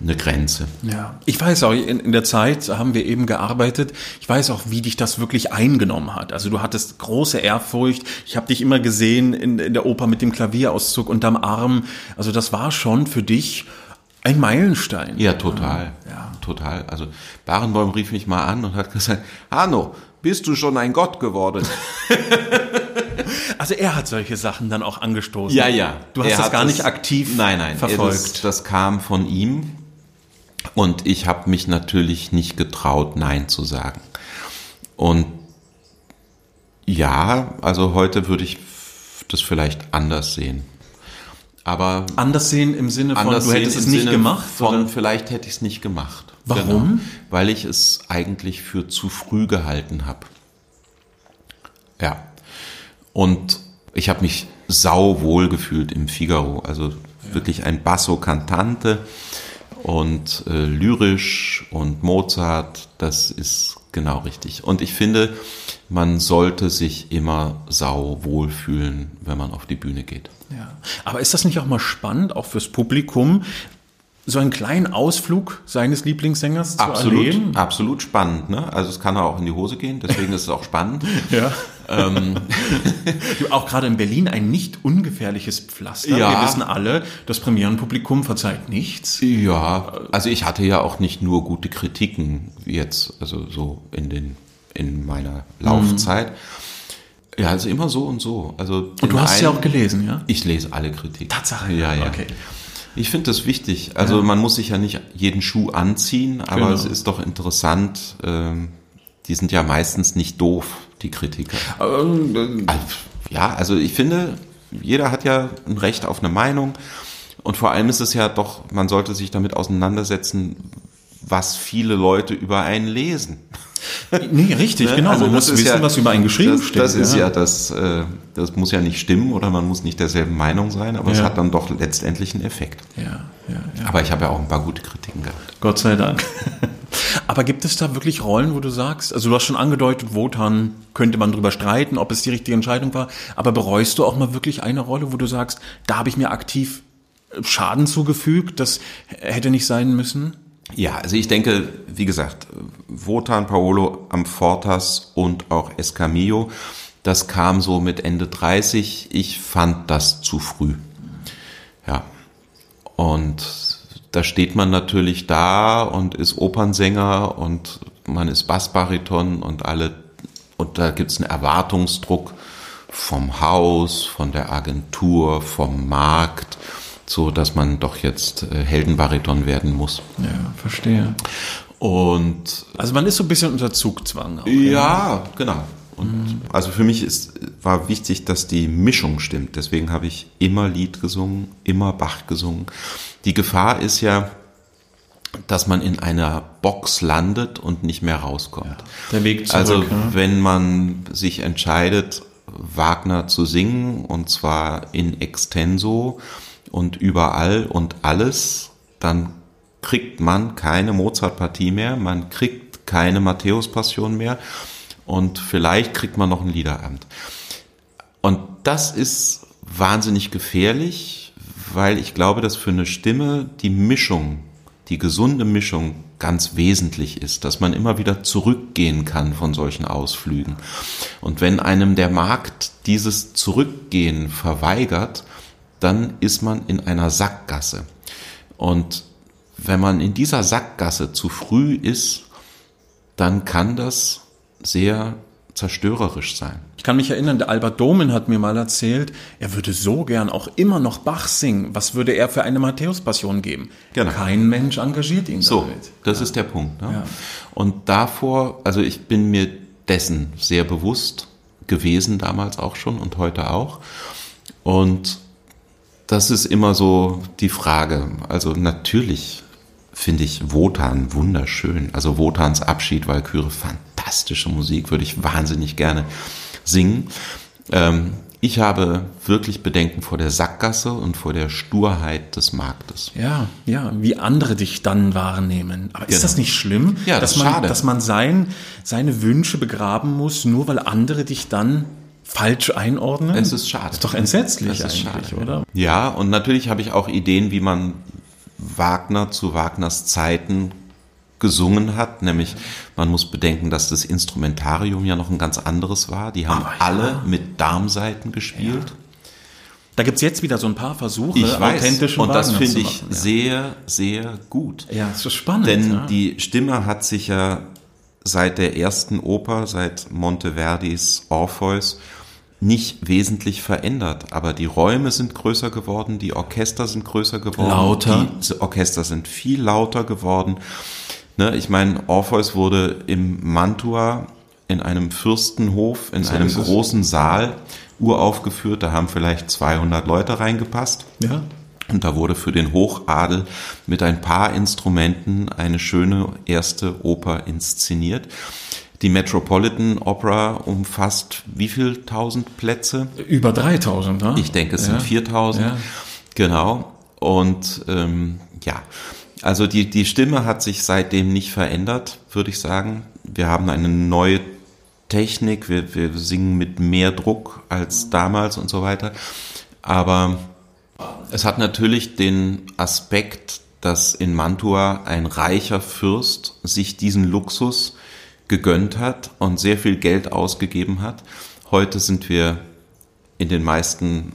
eine Grenze. Ja, ich weiß auch, in, in der Zeit haben wir eben gearbeitet. Ich weiß auch, wie dich das wirklich eingenommen hat. Also du hattest große Ehrfurcht. Ich habe dich immer gesehen in, in der Oper mit dem Klavierauszug unterm Arm. Also das war schon für dich ein Meilenstein. Ja, total. Ja. Total. Also Barenboim rief mich mal an und hat gesagt, Hanno, bist du schon ein Gott geworden? <laughs> Also er hat solche Sachen dann auch angestoßen. Ja, ja. Du hast Er das gar nicht aktiv nein, nein, verfolgt. Das, das kam von ihm und ich habe mich natürlich nicht getraut, Nein zu sagen. Und ja, also heute würde ich das vielleicht anders sehen. Aber Anders sehen im Sinne von, du hättest es nicht Sinne gemacht? Von oder? vielleicht hätte ich es nicht gemacht. Warum? Genau. Weil ich es eigentlich für zu früh gehalten habe. Ja. Und ich habe mich sau wohl gefühlt im Figaro. Also wirklich ein Basso Cantante und äh, lyrisch und Mozart, das ist genau richtig. Und ich finde, man sollte sich immer sau wohl fühlen, wenn man auf die Bühne geht. Ja. Aber ist das nicht auch mal spannend, auch fürs Publikum, so einen kleinen Ausflug seines Lieblingssängers zu Absolut, erleben? absolut spannend. Ne? Also es kann auch in die Hose gehen, deswegen ist es auch spannend. <laughs> Ja. du, auch gerade in Berlin ein nicht ungefährliches Pflaster. Ja. Wir wissen alle, das Premierenpublikum verzeiht nichts. Ja, also ich hatte ja auch nicht nur gute Kritiken jetzt, also so in den in meiner Laufzeit. Ja, also immer so und so. Also Und du hast ja auch gelesen, ja? Ich lese alle Kritiken. Tatsache. Ja, ja. Okay. Ich finde das wichtig. Also man muss sich ja nicht jeden Schuh anziehen, aber Genau. es ist doch interessant. Ähm, die sind ja meistens nicht doof, die Kritiker. Ähm, Also, Ja, also ich finde, jeder hat ja ein Recht auf eine Meinung. Und vor allem ist es ja doch, man sollte sich damit auseinandersetzen, was viele Leute über einen lesen. Nee, richtig, Ne? genau. Also man muss wissen, ja- was über einen geschrieben das, steht. Das ist ja, das, äh, das muss ja nicht stimmen oder man muss nicht derselben Meinung sein, aber es Ja. hat dann doch letztendlich einen Effekt. Ja, ja, ja. Aber ich habe ja auch ein paar gute Kritiken gehabt. Gott sei Dank. <laughs> Aber gibt es da wirklich Rollen, wo du sagst, also du hast schon angedeutet, Wotan könnte man drüber streiten, ob es die richtige Entscheidung war, aber bereust du auch mal wirklich eine Rolle, wo du sagst, da habe ich mir aktiv Schaden zugefügt, das hätte nicht sein müssen? Ja, also ich denke, wie gesagt, Wotan, Paolo Amfortas und auch Escamillo, das kam so mit Ende 30. Ich fand das zu früh. Ja. Und da steht man natürlich da und ist Opernsänger und man ist Bassbariton und alle, und da gibt's einen Erwartungsdruck vom Haus, von der Agentur, vom Markt, so dass man doch jetzt äh, Heldenbariton werden muss. Ja, verstehe. Und Also man ist so ein bisschen unter Zugzwang. Auch, ja, genau. Und also für mich ist, war wichtig, dass die Mischung stimmt. Deswegen habe ich immer Lied gesungen, immer Bach gesungen. Die Gefahr ist ja, dass man in einer Box landet und nicht mehr rauskommt. Der Weg zurück. Also ja. wenn man sich entscheidet, Wagner zu singen, und zwar in extenso und überall und alles, dann kriegt man keine Mozart-Partie mehr, man kriegt keine Matthäus-Passion mehr und vielleicht kriegt man noch ein Liederabend. Und das ist wahnsinnig gefährlich, weil ich glaube, dass für eine Stimme die Mischung, die gesunde Mischung ganz wesentlich ist, dass man immer wieder zurückgehen kann von solchen Ausflügen. Und wenn einem der Markt dieses Zurückgehen verweigert, dann ist man in einer Sackgasse. Und wenn man in dieser Sackgasse zu früh ist, dann kann das sehr zerstörerisch sein. Ich kann mich erinnern, der Albert Domen hat mir mal erzählt, er würde so gern auch immer noch Bach singen. Was würde er für eine Matthäus-Passion geben? Genau. Kein Mensch engagiert ihn So, damit. das ist der Punkt. Ne? Ja. Und davor, also ich bin mir dessen sehr bewusst gewesen, damals auch schon und heute auch. Und das ist immer so die Frage. Also natürlich finde ich Wotan wunderschön. Also Wotans Abschied, Walküre, fantastische Musik, würde ich wahnsinnig gerne singen. Ähm, ich habe wirklich Bedenken vor der Sackgasse und vor der Sturheit des Marktes. Ja, ja, wie andere dich dann wahrnehmen. Aber ist Genau. das nicht schlimm, Ja, dass das man, schade. dass man sein, seine Wünsche begraben muss, nur weil andere dich dann falsch einordnen? Es ist schade. Ist doch entsetzlich Das ist eigentlich, schade. oder? Ja, und natürlich habe ich auch Ideen, wie man Wagner zu Wagners Zeiten gesungen hat, nämlich man muss bedenken, dass das Instrumentarium ja noch ein ganz anderes war. Die haben ja. alle mit Darmsaiten gespielt. Da gibt's jetzt wieder so ein paar Versuche, Ich weiß, authentischen und das Wagner finde zu ich machen, ja. sehr, sehr gut. Ja, es ist spannend. Denn ja. die Stimme hat sich ja seit der ersten Oper, seit Monteverdis Orpheus, nicht wesentlich verändert. Aber die Räume sind größer geworden, die Orchester sind größer geworden. Lauter. Die Orchester sind viel lauter geworden. Ne, ich meine, Orpheus wurde im Mantua in einem Fürstenhof, in einem ist es. großen Saal uraufgeführt. Da haben vielleicht 200 Leute reingepasst. ja. Und da wurde für den Hochadel mit ein paar Instrumenten eine schöne erste Oper inszeniert. Die Metropolitan Opera umfasst wie viel tausend Plätze? Über 3000, ne? Ich denke, es Ja. sind 4000. Ja. Genau. Und ähm, ja, also die, die Stimme hat sich seitdem nicht verändert, würde ich sagen. Wir haben eine neue Technik, wir, wir singen mit mehr Druck als damals und so weiter. Aber es hat natürlich den Aspekt, dass in Mantua ein reicher Fürst sich diesen Luxus gegönnt hat und sehr viel Geld ausgegeben hat. Heute sind wir in den meisten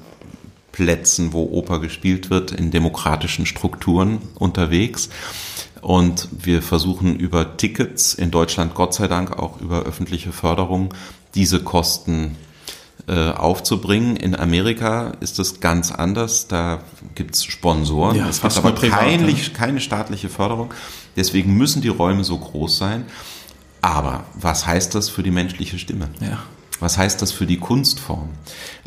Plätzen, wo Oper gespielt wird, in demokratischen Strukturen unterwegs. Und wir versuchen über Tickets in Deutschland, Gott sei Dank auch über öffentliche Förderung, diese Kosten äh, aufzubringen. In Amerika ist es ganz anders. Da gibt's Sponsoren. Ja, es gibt aber privat, kein, keine staatliche Förderung. Deswegen müssen die Räume so groß sein. Aber was heißt das für die menschliche Stimme? Ja. Was heißt das für die Kunstform?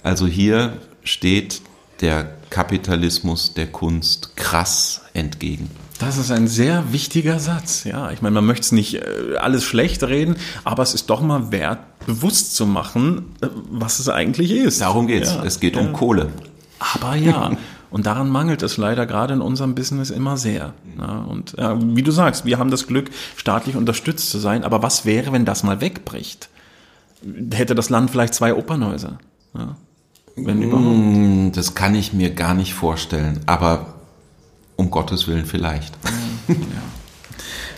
Also hier steht der Kapitalismus der Kunst krass entgegen. Das ist ein sehr wichtiger Satz. Ja, ich meine, man möchte es nicht äh, alles schlecht reden, aber es ist doch mal wert, bewusst zu machen, äh, was es eigentlich ist. Darum geht's. Ja, es geht ja. um Kohle. Aber ja, <laughs> und daran mangelt es leider gerade in unserem Business immer sehr. Ja, und ja, wie du sagst, wir haben das Glück, staatlich unterstützt zu sein. Aber was wäre, wenn das mal wegbricht? Hätte das Land vielleicht zwei Opernhäuser? Ja, wenn überhaupt. Hm, Das kann ich mir gar nicht vorstellen. Aber um Gottes Willen vielleicht.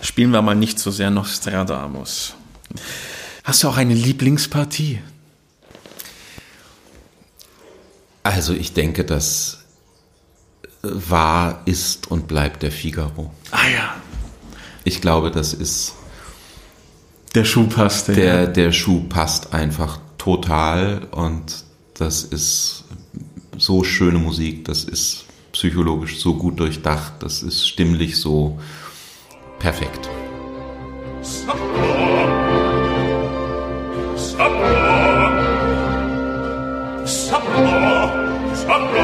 Spielen wir mal nicht so sehr Nostradamus. <laughs> Hast du auch eine Lieblingspartie? Also ich denke, das war, ist und bleibt der Figaro. Ah ja, Ich glaube, das ist der Schuh passte. der, der Schuh passt einfach total und das ist so schöne Musik, das ist psychologisch so gut durchdacht, das ist stimmlich so perfekt. Supper, supper, supper.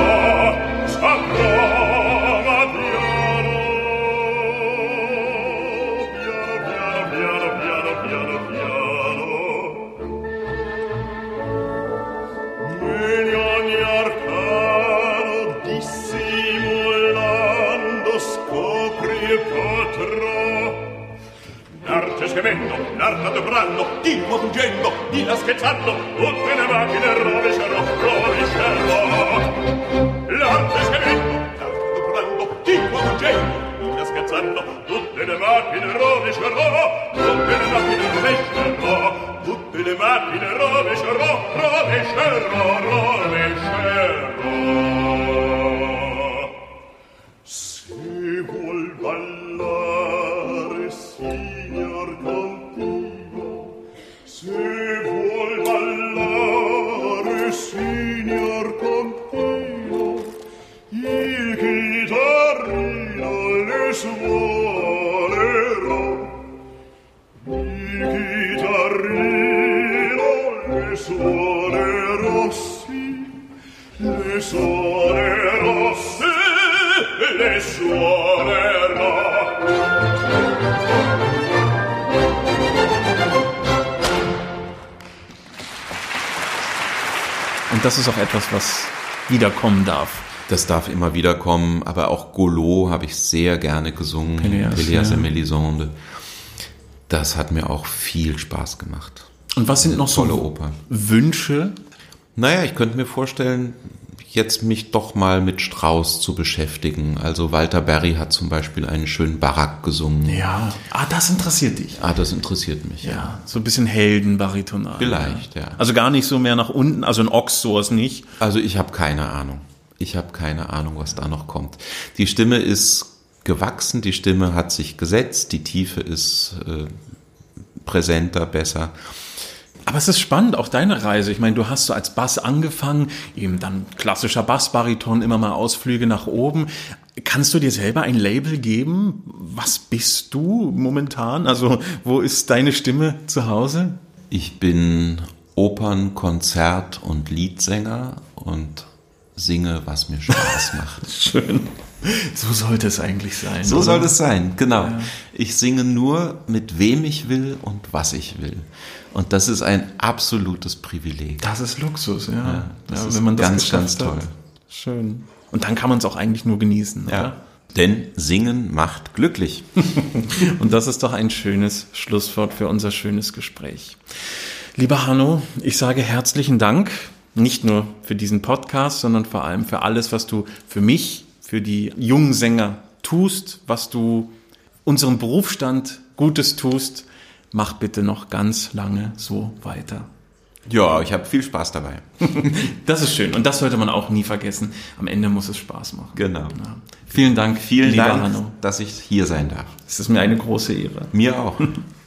L'arte adoprando, di nuovo fuggendo, di là scherzando, tutte le macchine rovescerò, rovescerò. L'arte schiamendo, l'arte adoprando, di nuovo fuggendo, di là scherzando, tutte le macchine rovescerò, tutte le macchine rovescerò, tutte le macchine rovescerò, rovescerò, rovescerò. Etwas, was wiederkommen darf. Das darf immer wieder kommen, aber auch Golo habe ich sehr gerne gesungen, Peleas, Peleas ja. et Melisande. Das hat mir auch viel Spaß gemacht. Und was sind noch so. Wünsche? Naja, ich könnte mir vorstellen, jetzt mich doch mal mit Strauss zu beschäftigen. Also Walter Berry hat zum Beispiel einen schönen Barak gesungen. Ja. Ah, das interessiert dich. Ah, das interessiert mich, ja. Ja, so ein bisschen Heldenbaritonal. Vielleicht, ja. Also gar nicht so mehr nach unten, also ein Ochs sowas nicht. Also ich habe keine Ahnung. Ich habe keine Ahnung, was da noch kommt. Die Stimme ist gewachsen, die Stimme hat sich gesetzt, die Tiefe ist äh, präsenter, besser. Aber es ist spannend, auch deine Reise. Ich meine, du hast so als Bass angefangen, eben dann klassischer Bassbariton, immer mal Ausflüge nach oben. Kannst du dir selber ein Label geben? Was bist du momentan? Also, wo ist deine Stimme zu Hause? Ich bin Opern-, Konzert- und Liedsänger und singe, was mir Spaß <laughs> macht. Schön. So sollte es eigentlich sein. So oder? soll es sein, genau. Ich singe nur, mit wem ich will und was ich will. Und das ist ein absolutes Privileg. Das ist Luxus, ja. das ja ist ganz, ganz geschafft hat. toll. Schön. Und dann kann man es auch eigentlich nur genießen, oder? Denn Singen macht glücklich. <laughs> Und das ist doch ein schönes Schlusswort für unser schönes Gespräch. Lieber Hanno, ich sage herzlichen Dank, nicht nur für diesen Podcast, sondern vor allem für alles, was du für mich, für die jungen Sänger tust, was du unserem Berufsstand Gutes tust. Mach bitte noch ganz lange so weiter. Ja, ich habe viel Spaß dabei. <laughs> Das ist schön und das sollte man auch nie vergessen. Am Ende muss es Spaß machen. Genau. Ja. Vielen Dank, Vielen lieber Dank, Hanno. dass ich hier sein darf. Es ist mir eine große Ehre. Mir auch. <laughs>